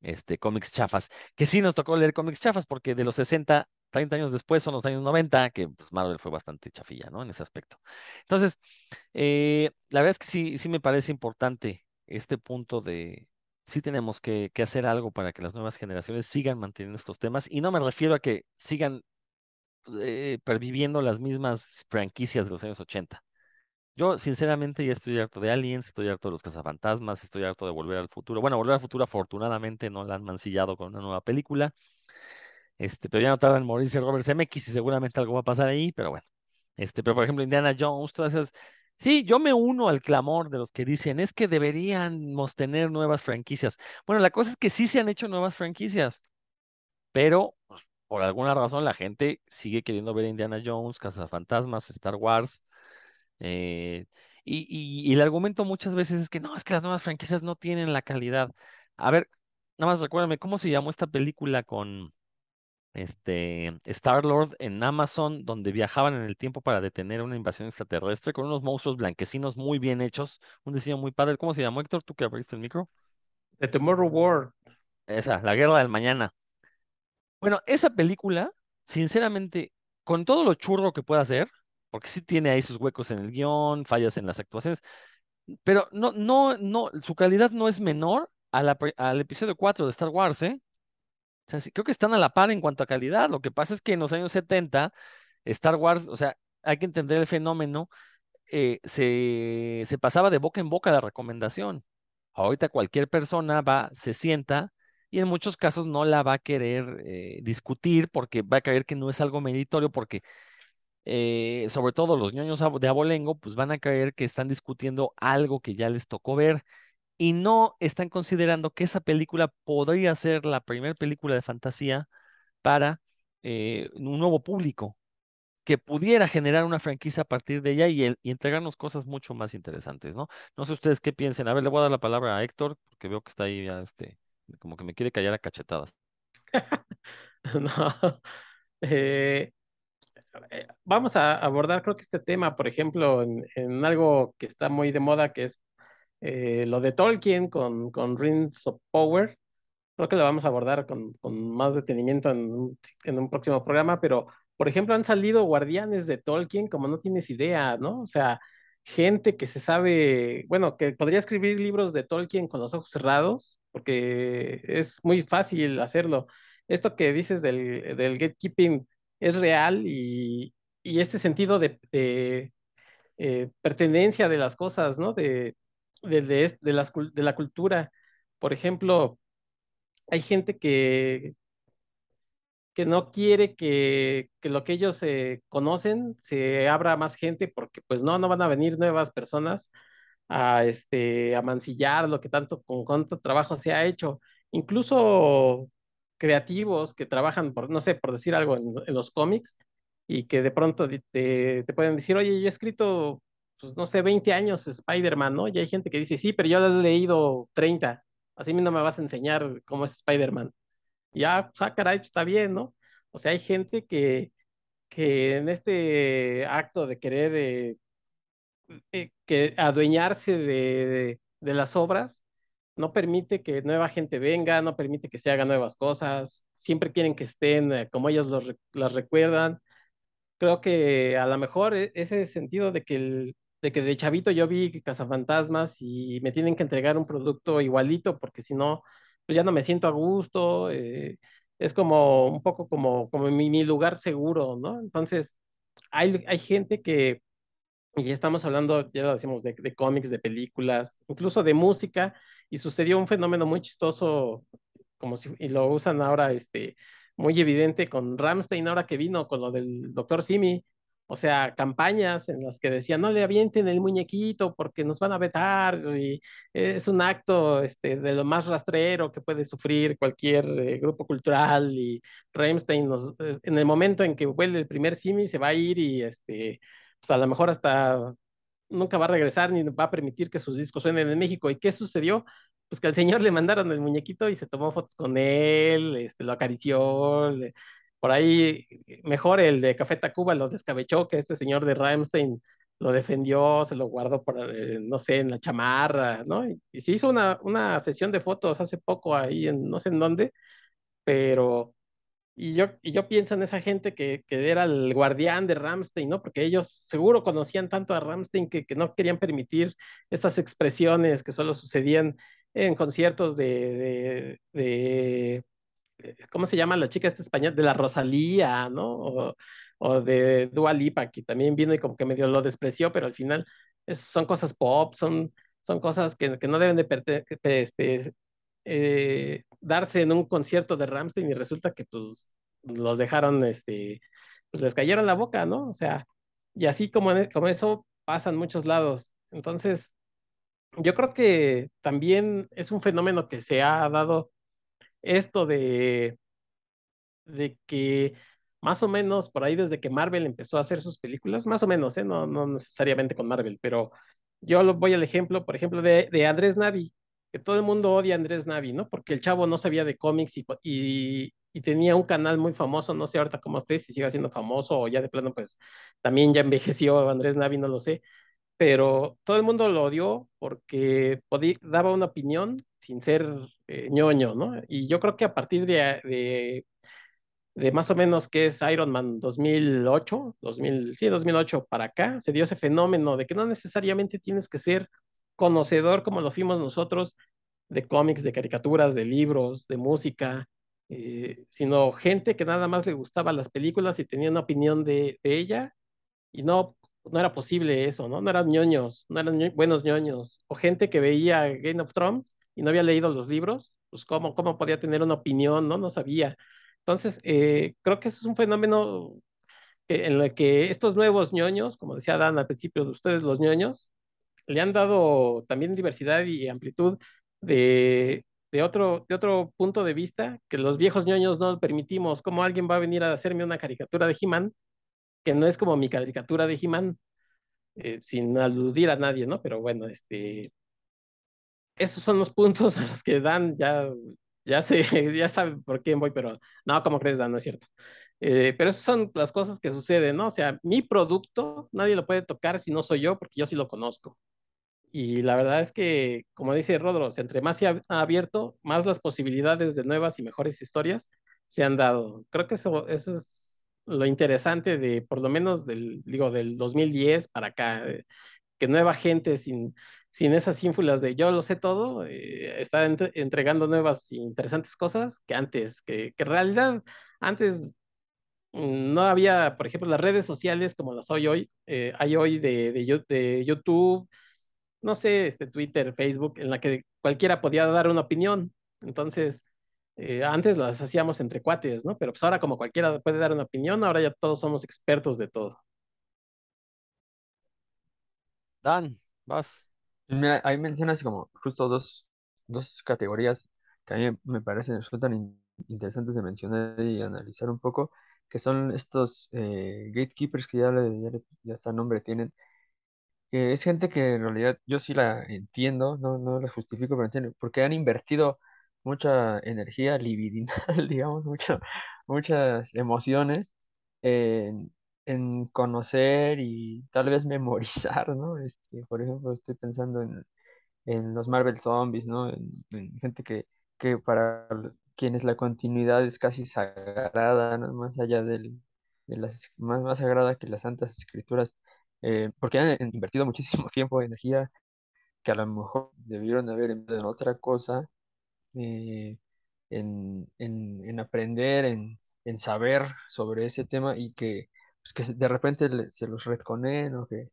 este, cómics chafas, que sí nos tocó leer cómics chafas porque de los 60, 30 años después son los años 90, que pues, Marvel fue bastante chafilla, ¿no? En ese aspecto. Entonces, eh, la verdad es que sí, sí me parece importante este punto de, sí tenemos que, hacer algo para que las nuevas generaciones sigan manteniendo estos temas y no me refiero a que sigan eh, perviviendo las mismas franquicias de los años 80. Yo, sinceramente, ya estoy harto de Aliens, estoy harto de los cazafantasmas, estoy harto de Volver al Futuro. Bueno, Volver al Futuro, afortunadamente, no la han mancillado con una nueva película. Este, pero ya no tarda en morirse Robert Zemeckis y seguramente algo va a pasar ahí, pero bueno. Este, pero por ejemplo, Indiana Jones, todas esas. Sí, yo me uno al clamor de los que dicen, es que deberíamos tener nuevas franquicias. Bueno, la cosa es que sí se han hecho nuevas franquicias, pero pues, por alguna razón la gente sigue queriendo ver Indiana Jones, Cazafantasmas, Star Wars. Eh, y, y- y el argumento muchas veces es que no, es que las nuevas franquicias no tienen la calidad. A ver, nada más recuérdame, ¿cómo se llamó esta película con este Star-Lord en Amazon, donde viajaban en el tiempo para detener una invasión extraterrestre con unos monstruos blanquecinos muy bien hechos, un diseño muy padre? ¿Cómo se llamó, Héctor? ¿Tú que abriste el micro? The Tomorrow War. Esa, La Guerra del Mañana. Bueno, esa película, sinceramente, con todo lo churro que pueda hacer, porque sí tiene ahí sus huecos en el guion, fallas en las actuaciones, pero no, no, no, su calidad no es menor a la pre- al episodio 4 de Star Wars, ¿eh? Creo que están a la par en cuanto a calidad. Lo que pasa es que en los años 70, Star Wars, o sea, hay que entender el fenómeno, eh, se, se pasaba de boca en boca la recomendación. Ahorita cualquier persona va, se sienta y en muchos casos no la va a querer eh, discutir porque va a creer que no es algo meritorio, porque eh, sobre todo los ñoños de abolengo, pues van a creer que están discutiendo algo que ya les tocó ver y no están considerando que esa película podría ser la primera película de fantasía para eh, un nuevo público que pudiera generar una franquicia a partir de ella y, entregarnos cosas mucho más interesantes, ¿no? No sé ustedes qué piensen. A ver, le voy a dar la palabra a Héctor, porque veo que está ahí ya, este, como que me quiere callar a cachetadas. Eh, eh, vamos a abordar, creo que este tema, por ejemplo, en, en algo que está muy de moda, que es eh, lo de Tolkien con, con Rings of Power. Creo que lo vamos a abordar con, con más detenimiento en un, en un próximo programa, pero, por ejemplo, han salido guardianes de Tolkien como no tienes idea, ¿no? O sea, gente que se sabe, bueno, que podría escribir libros de Tolkien con los ojos cerrados, porque es muy fácil hacerlo. Esto que dices del, del gatekeeping es real y, y este sentido de, eh, pertenencia de las cosas, ¿no? De, de, de, las, de la cultura. Por ejemplo, hay gente que, que no quiere que, que lo que ellos conocen se abra a más gente porque pues no, no van a venir nuevas personas a, este, a mancillar lo que tanto, con cuánto trabajo se ha hecho. Incluso creativos que trabajan, por, no sé, por decir algo en, en los cómics y que de pronto te, te, pueden decir, oye, yo he escrito, pues no sé, 20 años Spider-Man, ¿no? Y hay gente que dice, sí, pero yo lo he leído 30, así no me vas a enseñar cómo es Spider-Man. Ya, pues, ah, caray, pues está bien, ¿no? O sea, hay gente que, que en este acto de querer eh, eh, que adueñarse de, de, las obras, no permite que nueva gente venga, no permite que se hagan nuevas cosas, siempre quieren que estén eh, como ellos los, las recuerdan. Creo que a lo mejor e, ese sentido de que, el, de que de chavito yo vi cazafantasmas y me tienen que entregar un producto igualito, porque si no, pues ya no me siento a gusto. Eh, es como un poco como, como mi, mi, lugar seguro, ¿no? Entonces, hay, hay gente que, y ya estamos hablando, ya lo decimos, de, de cómics, de películas, incluso de música, y sucedió un fenómeno muy chistoso, como si, y lo usan ahora, este, muy evidente con Ramstein, ahora que vino con lo del doctor Simi, o sea, campañas en las que decían, no le avienten el muñequito porque nos van a vetar, y es un acto este, de lo más rastrero que puede sufrir cualquier eh, grupo cultural, y Rammstein, nos, en el momento en que vuelve el primer Simi, se va a ir y este, pues a lo mejor hasta nunca va a regresar ni va a permitir que sus discos suenen en México. ¿Y qué sucedió? Pues que al señor le mandaron el muñequito y se tomó fotos con él, este, lo acarició, le, por ahí mejor el de Café Tacuba lo descabechó que este señor de Rammstein lo defendió, se lo guardó por, eh, no sé, en la chamarra, ¿no? Y, se hizo una, una, sesión de fotos hace poco ahí en no sé en dónde, pero, y yo, y yo pienso en esa gente que, que era el guardián de Rammstein, ¿no? Porque ellos seguro conocían tanto a Rammstein que, que no querían permitir estas expresiones que solo sucedían en conciertos de, de ¿cómo se llama la chica esta española? De la Rosalía, ¿no? O, o, de Dua Lipa, que también vino y como que medio lo despreció, pero al final son cosas pop, son, son cosas que, que no deben de este, eh, darse en un concierto de Ramstein y resulta que pues los dejaron, este, pues les cayeron la boca, ¿no? O sea, y así como, como eso pasa en muchos lados. Entonces, yo creo que también es un fenómeno que se ha dado esto de, de que más o menos por ahí desde que Marvel empezó a hacer sus películas, más o menos, ¿eh? no, no necesariamente con Marvel, pero yo voy al ejemplo, por ejemplo, de, de Andrés Navi, que todo el mundo odia a Andrés Navi, ¿no? Porque el chavo no sabía de cómics y, y, y, tenía un canal muy famoso, no sé ahorita cómo esté, si sigue siendo famoso o ya de plano, pues también ya envejeció Andrés Navi, no lo sé, pero todo el mundo lo odió porque podía, daba una opinión sin ser eh, ñoño, ¿no? Y yo creo que a partir de, de, más o menos que es Iron Man 2008, 2000, sí, 2008 para acá, se dio ese fenómeno de que no necesariamente tienes que ser conocedor como lo fuimos nosotros de cómics, de caricaturas, de libros, de música, eh, sino gente que nada más le gustaba las películas y tenía una opinión de, de ella y no no era posible eso, ¿no? No eran ñoños, no eran buenos ñoños, o gente que veía Game of Thrones y no había leído los libros, pues cómo, cómo podía tener una opinión, ¿no? No sabía. Entonces, eh, creo que eso es un fenómeno en el que estos nuevos ñoños, como decía Dan al principio de ustedes, los ñoños, le han dado también diversidad y amplitud de, de, otro, de otro punto de vista que los viejos ñoños no permitimos. ¿Cómo alguien va a venir a hacerme una caricatura de He-Man no es como mi caricatura de He-Man, eh, sin aludir a nadie, ¿no? Pero bueno, este, esos son los puntos a los que Dan ya, ya sé, ya sabe por quién voy, pero no, como crees, Dan? No es cierto. Eh, pero esas son las cosas que suceden, ¿no? O sea, mi producto nadie lo puede tocar si no soy yo, porque yo sí lo conozco. Y la verdad es que, como dice Rodros, entre más se ha abierto, más las posibilidades de nuevas y mejores historias se han dado. Creo que eso, eso es lo interesante de, por lo menos del, digo, del 2010 para acá, eh, que nueva gente sin, sin esas ínfulas de yo lo sé todo, eh, está entre- entregando nuevas interesantes cosas que antes, que, que en realidad antes no había, por ejemplo, las redes sociales como las hay hoy, eh, hay hoy de, de, de YouTube, no sé, este Twitter, Facebook, en la que cualquiera podía dar una opinión. Entonces, eh, antes las hacíamos entre cuates, ¿no? Pero pues ahora como cualquiera puede dar una opinión, ahora ya todos somos expertos de todo. Dan, vas. Pues Mira, ahí mencionas como justo dos, dos categorías que a mí me parecen resultan in- interesantes de mencionar y analizar un poco, que son estos eh, gatekeepers que ya, le, ya, le- ya hasta nombre tienen, que es gente que en realidad yo sí la entiendo, no, no la justifico, pero entiendo, porque han invertido mucha energía libidinal, digamos, muchas emociones en, en conocer y tal vez memorizar, ¿no? Este, por ejemplo, estoy pensando en, en los Marvel Zombies, ¿no? En, en gente que, que para quienes la continuidad es casi sagrada, ¿no? Más allá del, de las, más, más sagrada que las santas escrituras, eh, porque han invertido muchísimo tiempo, energía, que a lo mejor debieron haber en otra cosa, eh, en, en, en aprender, en, en saber sobre ese tema y que, pues, que de repente se los retconen o que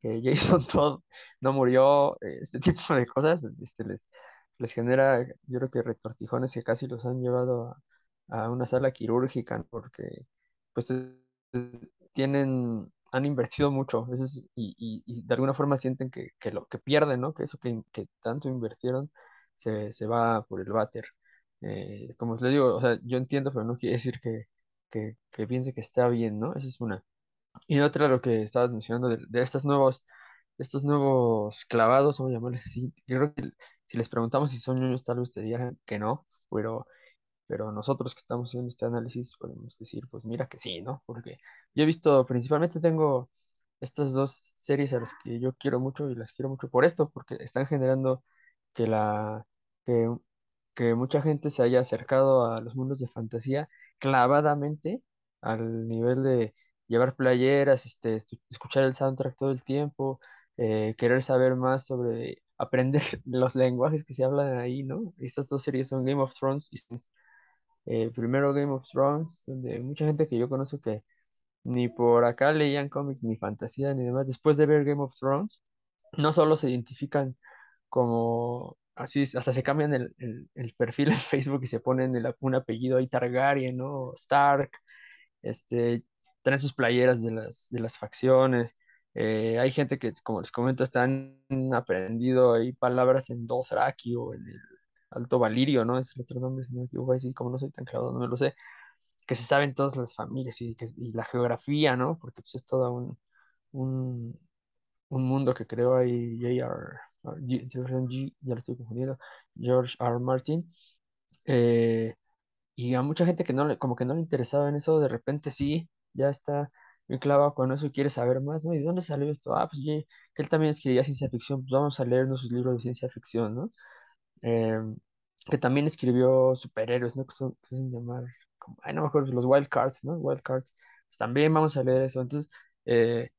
que Jason Todd no murió, eh, este tipo de cosas, este, les, les genera, yo creo que retortijones que casi los han llevado a, una sala quirúrgica, porque pues tienen, han invertido mucho y, y- y de alguna forma sienten que, que lo que pierden, ¿no? Que eso que, que tanto invirtieron se, se va por el váter. Eh, como les digo, o sea, yo entiendo, pero no quiere decir que, que, que piense que está bien, ¿no? Esa es una. Y otra, lo que estabas mencionando de, de estos nuevos, estos nuevos clavados, vamos a llamarles así. Creo que si les preguntamos si son ñoños, tal vez te digan que no, pero, pero nosotros que estamos haciendo este análisis podemos decir, pues mira que sí, ¿no? Porque yo he visto, principalmente tengo estas dos series a las que yo quiero mucho y las quiero mucho por esto, porque están generando que la, que, que mucha gente se haya acercado a los mundos de fantasía clavadamente al nivel de llevar playeras, este, escu- escuchar el soundtrack todo el tiempo, eh, querer saber más sobre, aprender los lenguajes que se hablan ahí, ¿no? Estas dos series son Game of Thrones y eh, primero Game of Thrones, donde mucha gente que yo conozco que ni por acá leían cómics, ni fantasía, ni demás, después de ver Game of Thrones, no solo se identifican como así, hasta se cambian el, el- perfil en Facebook y se ponen un apellido ahí Targaryen, ¿no? Stark, este, traen sus playeras de las, de las facciones. eh, hay gente que, como les comento, están aprendido ahí palabras en Dothraki o en el Alto Valirio, ¿no? Es el otro nombre, si no me así como no soy tan clavado, no me lo sé, que se saben todas las familias y, que, la geografía, ¿no? Porque pues, es todo un, un, un mundo que creó ahí J.R. G- George R. Martin. eh, y a mucha gente que no le, como que no le interesaba en eso, de repente sí, ya está muy clavado con eso y quiere saber más, ¿no? ¿Y de dónde salió esto? Ah, pues que él también escribía ciencia ficción, pues vamos a leernos sus libros de ciencia ficción, ¿no? Em, que también escribió superhéroes, ¿no? Que son, que hacen llamar, como, ay, no me acuerdo, los Wild Cards, ¿no? Wild Cards. Pues también vamos a leer eso. Entonces, eh,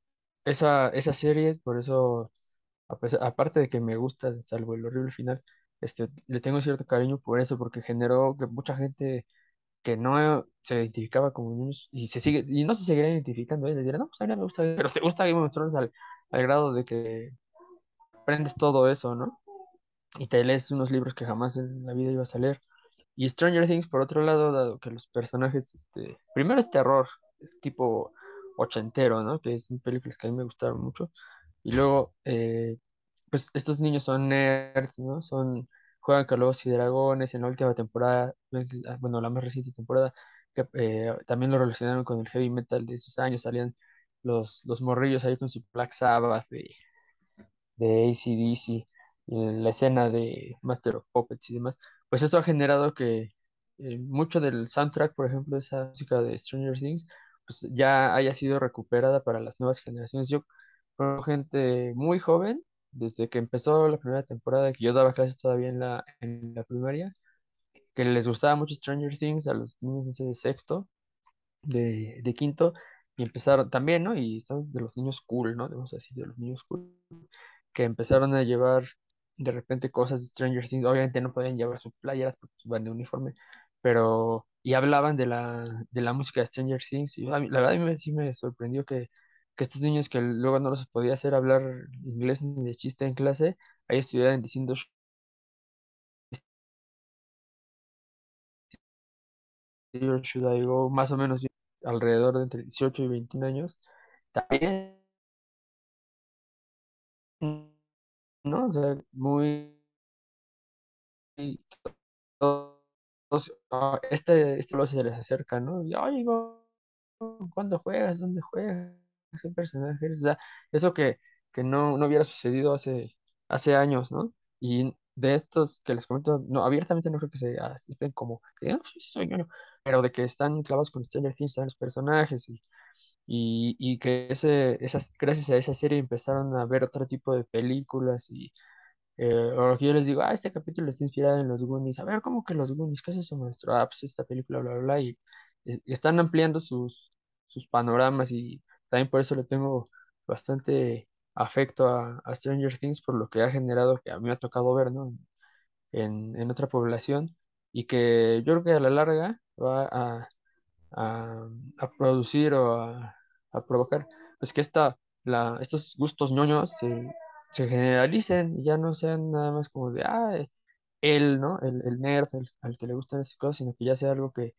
esa, esa serie, por eso, aparte de que me gusta, salvo el horrible final, este, le tengo cierto cariño por eso, porque generó que mucha gente que no se identificaba como niños y se sigue, y no se seguirá identificando, ¿eh? Les dirán, no, pues a mí me gusta, pero te gusta Game of Thrones al, al grado de que aprendes todo eso, ¿no? Y te lees unos libros que jamás en la vida ibas a leer. Y Stranger Things, por otro lado, dado que los personajes, este, primero es terror, tipo ochentero, ¿no? Que son películas que a mí me gustaron mucho. Y luego, eh, pues estos niños son nerds, ¿no? Son, juegan Calabozos y Dragones en la última temporada, ah, bueno, la más reciente temporada, que eh, también lo relacionaron con el heavy metal de esos años, salían los, los morrillos ahí con su Black Sabbath de, de AC/DC, la escena de Master of Puppets y demás, pues eso ha generado que eh, mucho del soundtrack, por ejemplo, esa música de Stranger Things, pues ya haya sido recuperada para las nuevas generaciones. Yo gente muy joven, desde que empezó la primera temporada, que yo daba clases todavía en la, en la primaria, que les gustaba mucho Stranger Things a los niños de sexto, de, de quinto, y empezaron también, ¿no? Y son de los niños cool, ¿no? Debemos decir, de los niños cool, que empezaron a llevar de repente cosas de Stranger Things. Obviamente no podían llevar sus playeras porque van de uniforme, pero y hablaban de la, de la música de Stranger Things. Y mí- la verdad a mí sí me sorprendió que, que estos niños que luego no los podía hacer hablar inglés ni de chiste en clase, ahí estuvieran diciendo Should I más o menos alrededor de entre 18 y 21 años. También, ¿no? O sea, muy... este, este lo se les acerca, ¿no? Y, Go, ¿cuándo juegas? ¿Dónde juegas? ¿Qué personaje eres? O eso que, que no, no hubiera sucedido hace, hace años, ¿no? Y de estos que les comento, no, abiertamente no creo que se acepten como que, "Ah, sí, soy ñoño", pero de que están clavados con Stranger Things, están los personajes y, y, y que ese, esas, gracias a esa serie empezaron a ver otro tipo de películas y eh, o yo les digo, ah, este capítulo está inspirado en los Goonies. A ver, ¿cómo que los Goonies? ¿Qué es eso, maestro? Ah, pues esta película, bla, bla, bla. Y, y están ampliando sus, sus panoramas y también por eso le tengo bastante afecto a, Stranger Things por lo que ha generado, que a mí me ha tocado ver, ¿no? En, en otra población y que yo creo que a la larga va a, a, producir o a, provocar, pues que esta, la, estos gustos ñoños se, se generalicen y ya no sean nada más como de, ah, él, ¿no? El, el nerd, el- al que le gustan esas cosas, sino que ya sea algo que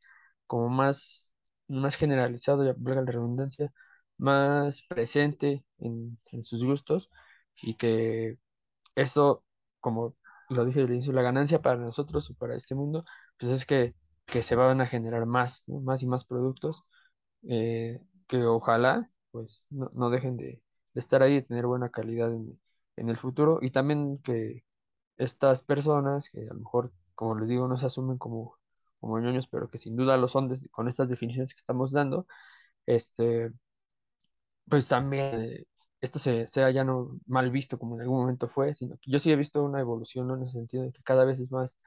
como más, más generalizado, ya valga la redundancia, más presente en, en sus gustos y que eso, como lo dije al inicio, la ganancia para nosotros o para este mundo, pues es que, que se van a generar más, ¿no? Más y más productos eh, que ojalá pues no, no dejen de, de estar ahí, de tener buena calidad en, en el futuro y también que estas personas que a lo mejor, como les digo, no se asumen como, como ñoños, pero que sin duda lo son des- con estas definiciones que estamos dando, este pues también esto se, sea ya no mal visto como en algún momento fue, sino que yo sí he visto una evolución, ¿no? En ese sentido de que cada vez es más,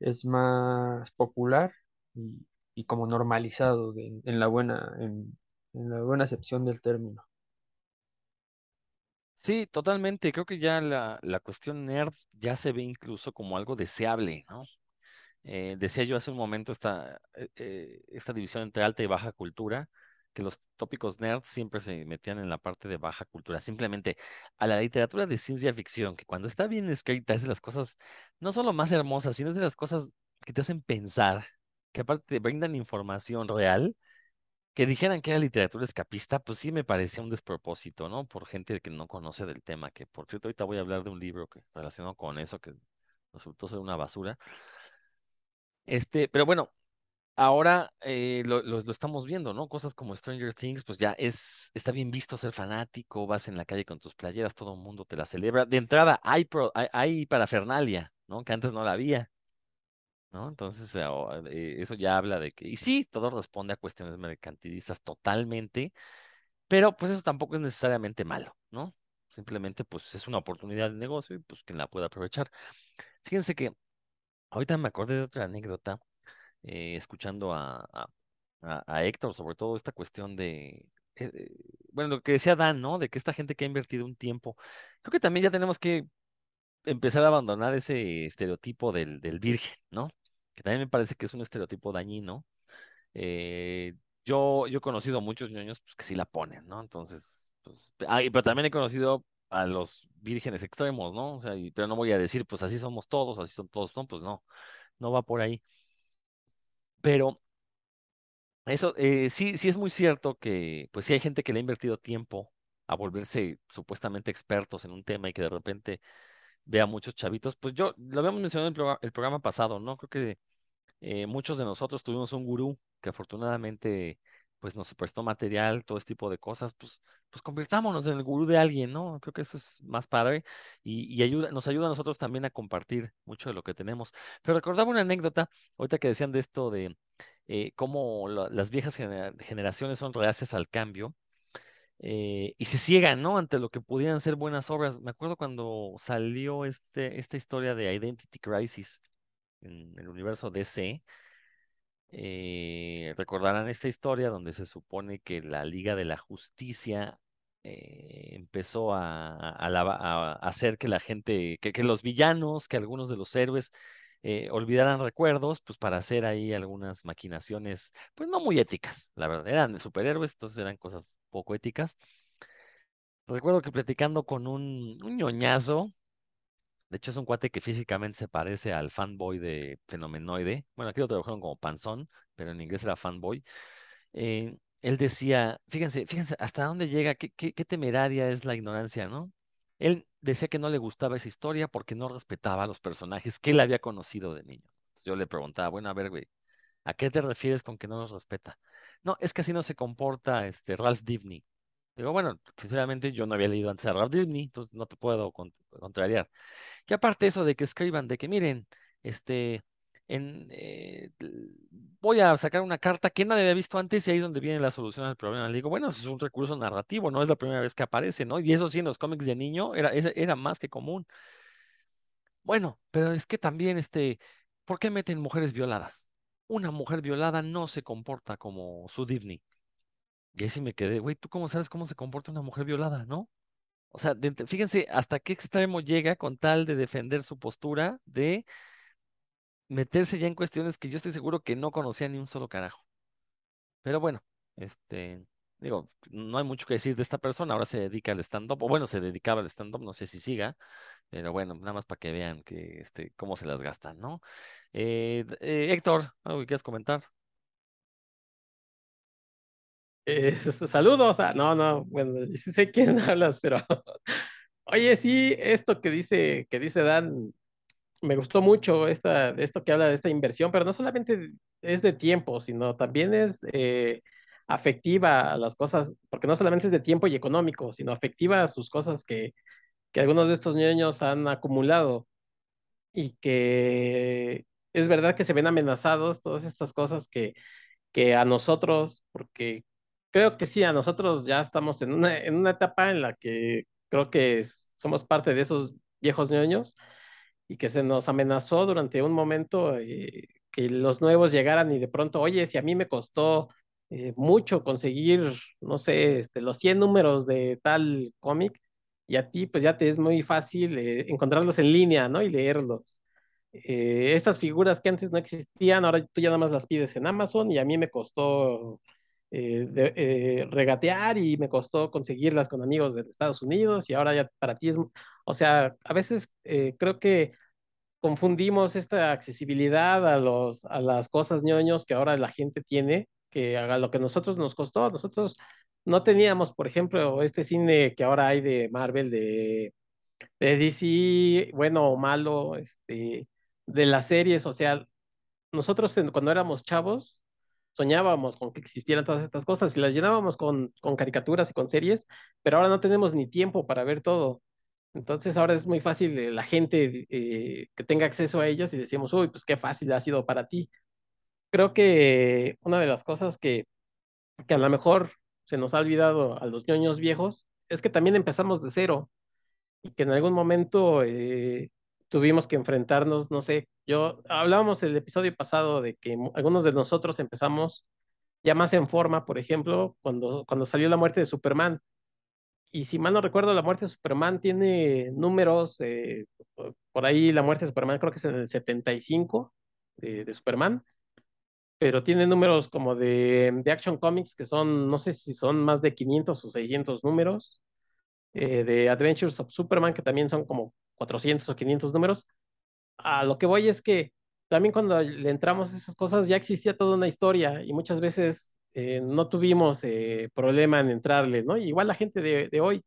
es más popular y, y como normalizado en la buena, en, en la buena acepción del término. Sí, totalmente. Creo que ya la, la cuestión nerd ya se ve incluso como algo deseable, ¿no? Eh, decía yo hace un momento esta, eh, eh, esta división entre alta y baja cultura, que los tópicos nerd siempre se metían en la parte de baja cultura. Simplemente a la literatura de ciencia ficción, que cuando está bien escrita es de las cosas no solo más hermosas, sino es de las cosas que te hacen pensar, que aparte te brindan información real que dijeran que era literatura escapista, pues sí me parecía un despropósito, ¿no? Por gente que no conoce del tema, que por cierto, ahorita voy a hablar de un libro que relacionado con eso, que resultó ser una basura. Este, pero bueno, ahora eh, lo, estamos viendo, ¿no? Cosas como Stranger Things, pues ya es, está bien visto ser fanático, vas en la calle con tus playeras, todo el mundo te la celebra. De entrada, hay, pro- hay, parafernalia, ¿no? Que antes no la había. ¿no? Entonces, eh, eh, eso ya habla de que, y sí, todo responde a cuestiones mercantilistas totalmente, pero pues eso tampoco es necesariamente malo, ¿no? Simplemente pues es una oportunidad de negocio y pues quien la pueda aprovechar. Fíjense que ahorita me acordé de otra anécdota, eh, escuchando a, a, a- a Héctor, sobre todo esta cuestión de, eh, eh, bueno, lo que decía Dan, ¿no? De que esta gente que ha invertido un tiempo, creo que también ya tenemos que empezar a abandonar ese estereotipo del, del virgen, ¿no? Que también me parece que es un estereotipo dañino. Eh, yo, yo he conocido muchos ñoños pues, que sí la ponen, ¿no? Entonces, pues, ah, pero también he conocido a los vírgenes extremos, ¿no? O sea, pero no voy a decir, pues así somos todos, así son todos, no, pues no, no va por ahí. Pero eso, eh, sí, sí es muy cierto que, pues sí hay gente que le ha invertido tiempo a volverse supuestamente expertos en un tema y que de repente ve a muchos chavitos, pues yo lo habíamos mencionado en el, proga- el programa pasado, ¿no? Creo que eh, muchos de nosotros tuvimos un gurú que afortunadamente pues nos prestó material, todo este tipo de cosas, pues, pues convirtámonos en el gurú de alguien, ¿no? Creo que eso es más padre y, y ayuda, nos ayuda a nosotros también a compartir mucho de lo que tenemos. Pero recordaba una anécdota, ahorita que decían de esto de eh, cómo la- las viejas genera- generaciones son reacias al cambio eh, y se ciegan, ¿no? Ante lo que pudieran ser buenas obras. Me acuerdo cuando salió este, esta historia de Identity Crisis en el universo DC, Eh, recordarán esta historia donde se supone que la Liga de la Justicia eh, empezó a, hacer que la gente, que, que los villanos, que algunos de los héroes eh, olvidaran recuerdos, pues para hacer ahí algunas maquinaciones, pues no muy éticas, la verdad. Eran superhéroes, entonces eran cosas poco éticas. Recuerdo que platicando con un, un ñoñazo, de hecho es un cuate que físicamente se parece al fanboy de Fenomenoide. Bueno, aquí lo trabajaron como Panzón, pero en inglés era fanboy. Eh, él decía, fíjense, fíjense, hasta dónde llega, qué, temeraria es la ignorancia, ¿no? Él decía que no le gustaba esa historia porque no respetaba a los personajes que él había conocido de niño. Entonces yo le preguntaba, bueno, a ver, güey, ¿a qué te refieres con que no los respeta? No, es que así no se comporta este Ralph Dibny. Digo, bueno, sinceramente yo no había leído antes a Ralph Dibny, entonces no te puedo con- contrariar. Que aparte eso de que escriban, de que miren, este, en, eh, voy a sacar una carta que nadie había visto antes y ahí es donde viene la solución al problema. Le digo, bueno, es un recurso narrativo, no es la primera vez que aparece, ¿no? Y eso sí, en los cómics de niño era, era era más que común. Bueno, pero es que también, este, ¿por qué meten mujeres violadas? Una mujer violada no se comporta como su Divni. Y ahí sí me quedé, güey, ¿tú cómo sabes cómo se comporta una mujer violada, no? O sea, fíjense hasta qué extremo llega con tal de defender su postura de meterse ya en cuestiones que yo estoy seguro que no conocía ni un solo carajo. Pero bueno, este, digo, no hay mucho que decir de esta persona, ahora se dedica al stand-up, o bueno, se dedicaba al stand-up, no sé si siga, pero bueno, nada más para que vean que, este, cómo se las gastan, ¿no? Eh, eh, Héctor, ¿algo que quieras comentar? Eh, saludos, ah, no, no, bueno, sí sé quién hablas, pero oye, sí, esto que dice, que dice Dan, me gustó mucho esta, esto que habla de esta inversión, pero no solamente es de tiempo, sino también es eh, afectiva a las cosas, porque no solamente es de tiempo y económico, sino afectiva a sus cosas que, que algunos de estos niños han acumulado y que es verdad que se ven amenazados todas estas cosas que, que a nosotros, porque creo que sí, a nosotros ya estamos en una, en una etapa en la que creo que somos parte de esos viejos ñoños y que se nos amenazó durante un momento eh, que los nuevos llegaran y de pronto, oye, si a mí me costó eh, mucho conseguir, no sé, este, los 100 números de tal cómic y a ti pues ya te es muy fácil eh, encontrarlos en línea, ¿no? Y leerlos. Eh, estas figuras que antes no existían, ahora tú ya nada más las pides en Amazon y a mí me costó eh, de- eh, regatear y me costó conseguirlas con amigos de Estados Unidos y ahora ya para ti es, o sea, a veces eh, creo que confundimos esta accesibilidad a los, a las cosas ñoños que ahora la gente tiene, que haga lo que nosotros nos costó. Nosotros no teníamos, por ejemplo, este cine que ahora hay de Marvel, de, de DC, bueno o malo, este, de las series, o sea, nosotros cuando éramos chavos soñábamos con que existieran todas estas cosas y las llenábamos con, con caricaturas y con series, pero ahora no tenemos ni tiempo para ver todo. Entonces ahora es muy fácil eh, la gente eh, que tenga acceso a ellas y decimos, uy, pues qué fácil ha sido para ti. Creo que una de las cosas que, que a lo mejor se nos ha olvidado a los ñoños viejos es que también empezamos de cero y que en algún momento eh, tuvimos que enfrentarnos, no sé, yo hablábamos el episodio pasado de que algunos de nosotros empezamos ya más en forma, por ejemplo, cuando, cuando salió la muerte de Superman. Y si mal no recuerdo, la muerte de Superman tiene números, eh, por ahí la muerte de Superman creo que es en el 75 de, de Superman, pero tiene números como de, de Action Comics que son, no sé si son más de 500 o 600 números, eh, de Adventures of Superman que también son como 400 o 500 números. A lo que voy es que también cuando le entramos a esas cosas ya existía toda una historia y muchas veces eh, no tuvimos eh, problema en entrarle, ¿no? Igual la gente de, de hoy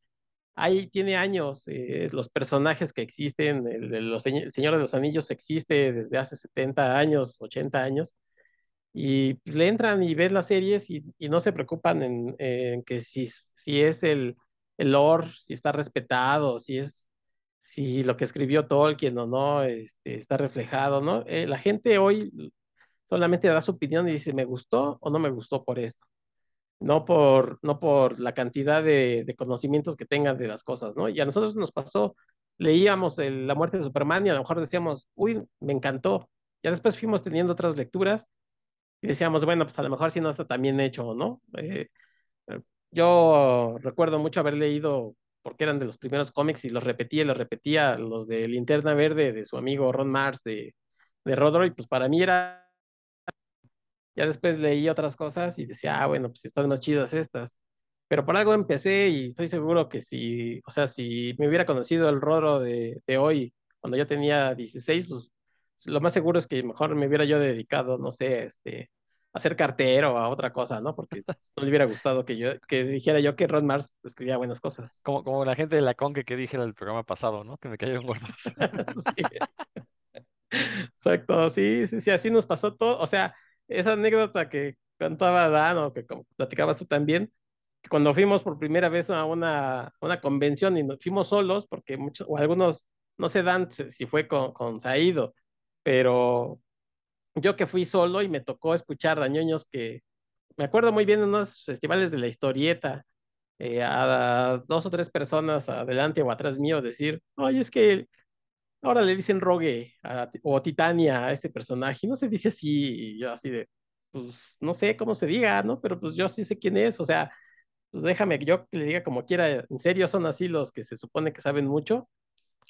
ahí tiene años, eh, los personajes que existen, el, el- los el Señor de los Anillos existe desde hace 70 años, 80 años, y le entran y ven las series y, y no se preocupan en, en que si, si es el, el lore, si está respetado, si es, si lo que escribió Tolkien o no, este, está reflejado, ¿no? Eh, la gente hoy solamente da su opinión y dice, me gustó o no me gustó por esto no por, no por la cantidad de, conocimientos que tengan de las cosas, ¿no? Y a nosotros nos pasó, leíamos la muerte de Superman y a lo mejor decíamos, uy, me encantó. Ya después fuimos teniendo otras lecturas y decíamos, bueno, pues a lo mejor si no está tan bien hecho, ¿no? Eh, eh, yo recuerdo mucho haber leído, porque eran de los primeros cómics, y los repetía los repetía, los de Linterna Verde de su amigo Ron Mars de, de Rodro, y pues para mí era... Ya después leí otras cosas y decía, ah, bueno, pues están más chidas estas. Pero por algo empecé y estoy seguro que si, o sea, si me hubiera conocido el Rodro de, de hoy, cuando yo tenía 16, pues lo más seguro es que mejor me hubiera yo dedicado, no sé, este, a ser cartero o a otra cosa, ¿no? Porque no le hubiera gustado que yo, que dijera yo que Ron Mars escribía buenas cosas. Como, como la gente de la Conque que dije en el programa pasado, ¿no? Que me cayeron gordos. Sí. Exacto, sí, sí, sí, así nos pasó todo. O sea, esa anécdota que contaba Dan o que platicabas tú también, que cuando fuimos por primera vez a una, una convención y nos fuimos solos, porque muchos, o algunos, no sé Dan si fue con, con Saido, pero yo que fui solo y me tocó escuchar a ñoños que, me acuerdo muy bien en unos festivales de la historieta, eh, a dos o tres personas adelante o atrás mío decir, oye, es que ahora le dicen Rogue o Titania a este personaje, y no se dice así, y yo así de, pues no sé cómo se diga, ¿no? Pero pues yo sí sé quién es, o sea, pues déjame que yo le diga como quiera, en serio son así los que se supone que saben mucho.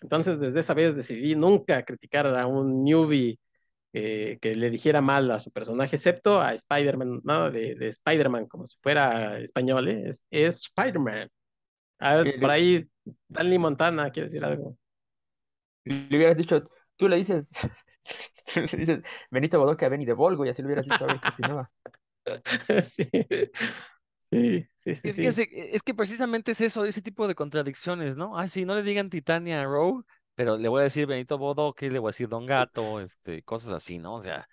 Entonces, desde esa vez decidí nunca criticar a un newbie eh, que le dijera mal a su personaje, excepto a Spider-Man, ¿no? De, de Spider-Man, como si fuera español, ¿eh? Es, es Spider-Man. A ver, por ahí, Danny Montana quiere decir algo. le hubieras dicho, tú le dices, tú le dices Benito Bodoque a Benny de Volgo y así le hubieras dicho a ver qué opinaba. Sí, sí, sí, sí, Es, sí. fíjense, e, es que precisamente es eso, ese tipo de contradicciones, ¿no? Ah, sí, no le digan Titania a Rogue, pero le voy a decir Benito Bodoque, le voy a decir Don Gato, este, cosas así, ¿no? O sea,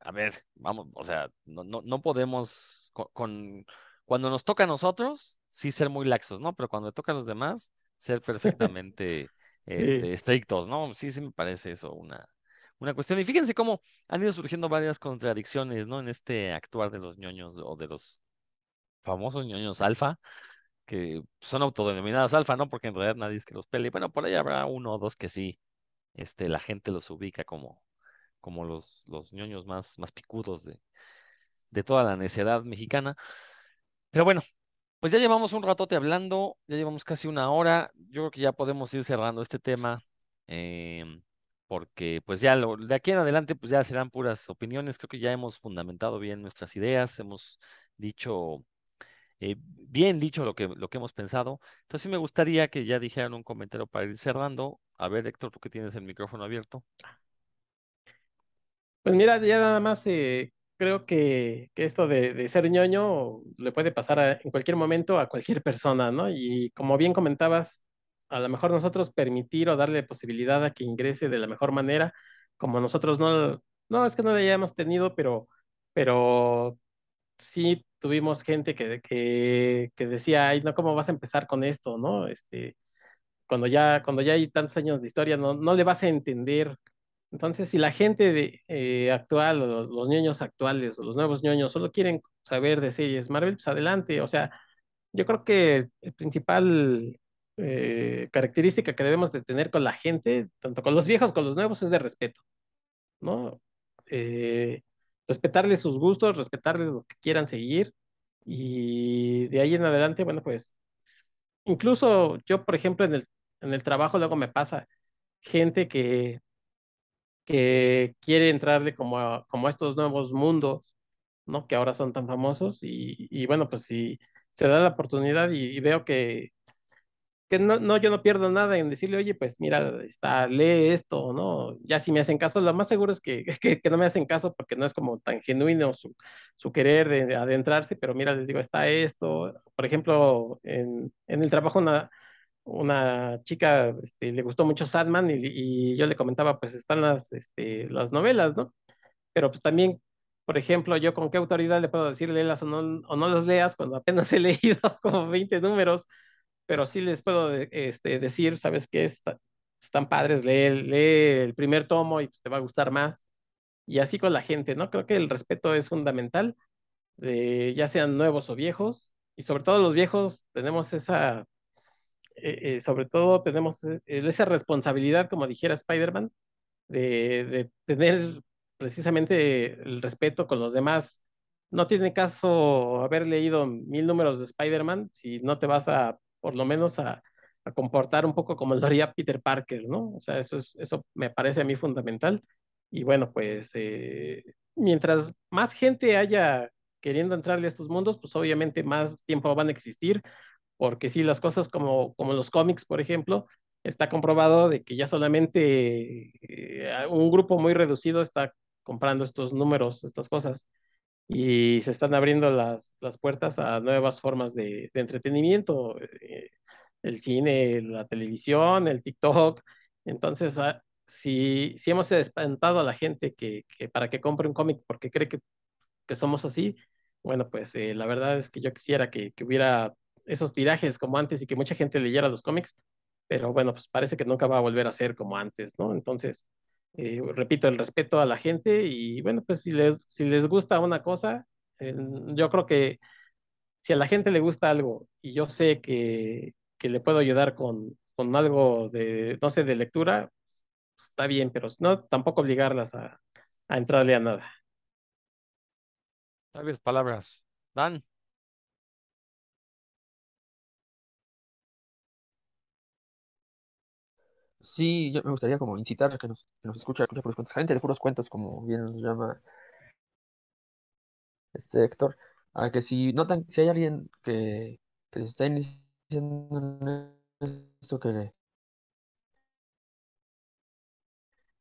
a ver, vamos, o sea, no, no, no podemos con, con- cuando nos toca a nosotros, sí ser muy laxos, ¿no? Pero cuando le toca a los demás, ser perfectamente este, estrictos, ¿no? Sí, sí me parece eso una, una cuestión. Y fíjense cómo han ido surgiendo varias contradicciones, ¿no? En este actuar de los ñoños o de los famosos ñoños alfa, que son autodenominados alfa, ¿no? Porque en realidad nadie es que los pele. Bueno, por ahí habrá uno o dos que sí, este, la gente los ubica como, como los, los ñoños más, más picudos de, de toda la necedad mexicana. Pero bueno, pues ya llevamos un ratote hablando, ya llevamos casi una hora. Yo creo que ya podemos ir cerrando este tema, em, porque pues ya lo, de aquí en adelante pues ya serán puras opiniones. Creo que ya hemos fundamentado bien nuestras ideas, hemos dicho eh, bien dicho lo que, lo que hemos pensado. Entonces sí me gustaría que ya dijeran un comentario para ir cerrando. A ver, Héctor, tú que tienes el micrófono abierto. pues mira, ya nada más eh, creo que, que esto de, ser ñoño le puede pasar en cualquier momento a cualquier persona, ¿no? Y como bien comentabas, a lo mejor nosotros permitir o darle posibilidad a que ingrese de la mejor manera, como nosotros no, no es que no le hayamos tenido, pero, pero sí tuvimos gente que, que, que decía, ay, no, ¿cómo vas a empezar con esto, no? Este, cuando ya, cuando ya hay tantos años de historia, no, no le vas a entender. Entonces, si la gente de, eh, actual, o los, los ñoños actuales, o los nuevos ñoños, solo quieren saber de series Marvel, pues adelante. O sea, yo creo que el principal eh, característica que debemos de tener con la gente, tanto con los viejos con los nuevos, es de respeto, ¿no? Eh, respetarles sus gustos, respetarles lo que quieran seguir, y de ahí en adelante, bueno, pues incluso yo, por ejemplo, en el, en el trabajo luego me pasa gente que, que quiere entrarle como a, como a estos nuevos mundos, ¿no? Que ahora son tan famosos y, y bueno, pues si se da la oportunidad y, y veo que, que no, no, yo no pierdo nada en decirle, oye, pues mira, está, lee esto, ¿no? Ya si me hacen caso, lo más seguro es que, que, que no me hacen caso porque no es como tan genuino su, su querer de adentrarse, pero mira, les digo, está esto. Por ejemplo, en, en el trabajo una, una chica este, le gustó mucho Sandman y, yo le comentaba, pues están las, este, las novelas, ¿no? Pero pues también, por ejemplo, yo con qué autoridad le puedo decir léelas o no, o no las leas cuando apenas he leído como 20 números, pero sí les puedo este, decir, ¿sabes qué? Está, están padres, lee, lee el primer tomo y pues, te va a gustar más. Y así con la gente, ¿no? Creo que el respeto es fundamental, de, ya sean nuevos o viejos, y sobre todo los viejos tenemos esa, eh, eh, sobre todo tenemos esa responsabilidad, como dijera Spider-Man, de, de tener precisamente el respeto con los demás. No tiene caso haber leído mil números de Spider-Man si no te vas a, por lo menos, a, comportar un poco como lo haría Peter Parker, ¿no? O sea, eso, es, eso me parece a mí fundamental. Y bueno, pues eh, mientras más gente haya queriendo entrarle a estos mundos, pues obviamente más tiempo van a existir, porque si las cosas como, como los cómics, por ejemplo, está comprobado de que ya solamente eh, un grupo muy reducido está comprando estos números, estas cosas, y se están abriendo las, las puertas a nuevas formas de, de entretenimiento, eh, el cine, la televisión, el TikTok. Entonces, ah, si, si hemos espantado a la gente que, que para que compre un cómic porque cree que, que somos así, bueno, pues eh, la verdad es que yo quisiera que, que, hubiera esos tirajes como antes y que mucha gente leyera los cómics, pero bueno, pues parece que nunca va a volver a ser como antes, ¿no? Entonces, eh, repito, el respeto a la gente y bueno, pues si les, si les gusta una cosa, eh, yo creo que si a la gente le gusta algo y yo sé que, que le puedo ayudar con, con algo de, no sé, de lectura, pues está bien, pero no, tampoco obligarlas a, a entrarle a nada. Sabias palabras. Dan. Sí, yo me gustaría como incitar a que nos, que nos puros cuentos, gente de puros cuentos, como bien nos llama este Héctor, a que si notan, si hay alguien que, que se está iniciando esto, que le,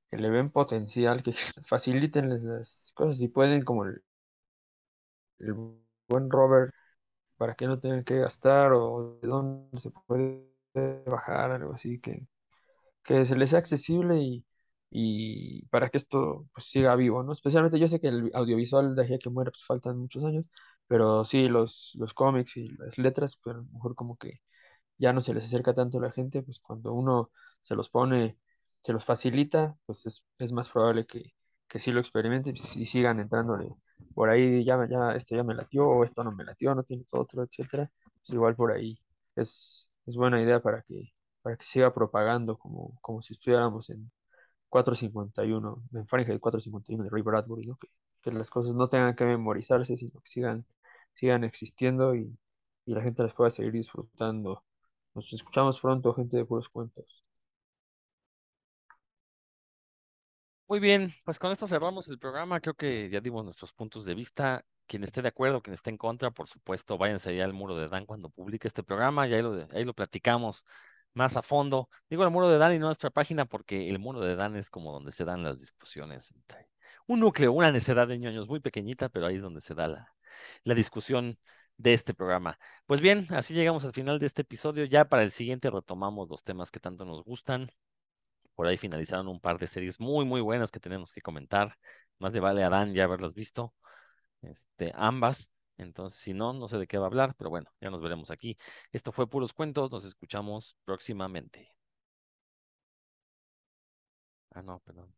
que le ven potencial, que faciliten las cosas si pueden, como el, el buen Robert, para que no tengan que gastar o de dónde se puede bajar, algo así, que, que se les sea accesible y, y para que esto pues, siga vivo, ¿no? Especialmente yo sé que el audiovisual de aquí a que muera pues faltan muchos años, pero sí, los, los cómics y las letras, pues a lo mejor como que ya no se les acerca tanto a la gente, pues cuando uno se los pone, se los facilita, pues es, es más probable que, que sí lo experimenten y sigan entrándole por ahí, ya, ya, esto ya me latió, o esto no me latió, no tiene otro, etcétera, pues igual por ahí es, es buena idea para que, para que siga propagando como, como si estuviéramos en 451, en Fahrenheit 451 de Ray Bradbury, ¿no? Que, que las cosas no tengan que memorizarse, sino que sigan, sigan existiendo y, y la gente las pueda seguir disfrutando. Nos escuchamos pronto, gente de puros cuentos. Muy bien, pues con esto cerramos el programa. Creo que ya dimos nuestros puntos de vista. Quien esté de acuerdo, quien esté en contra, por supuesto, váyanse ya al muro de Dan cuando publique este programa y ahí lo, ahí lo platicamos más a fondo. Digo el muro de Dan y no nuestra página porque el muro de Dan es como donde se dan las discusiones un núcleo, una necedad de ñoños muy pequeñita, pero ahí es donde se da la, discusión de este programa. Pues bien, así llegamos al final de este episodio. Ya para el siguiente retomamos los temas que tanto nos gustan. Por ahí finalizaron un par de series muy, muy buenas que tenemos que comentar. Más de vale a Dan ya haberlas visto. Este, ambas. Entonces, si no, no sé de qué va a hablar, pero bueno, ya nos veremos aquí. Esto fue Puros Cuentos. Nos escuchamos próximamente. Ah, no, perdón.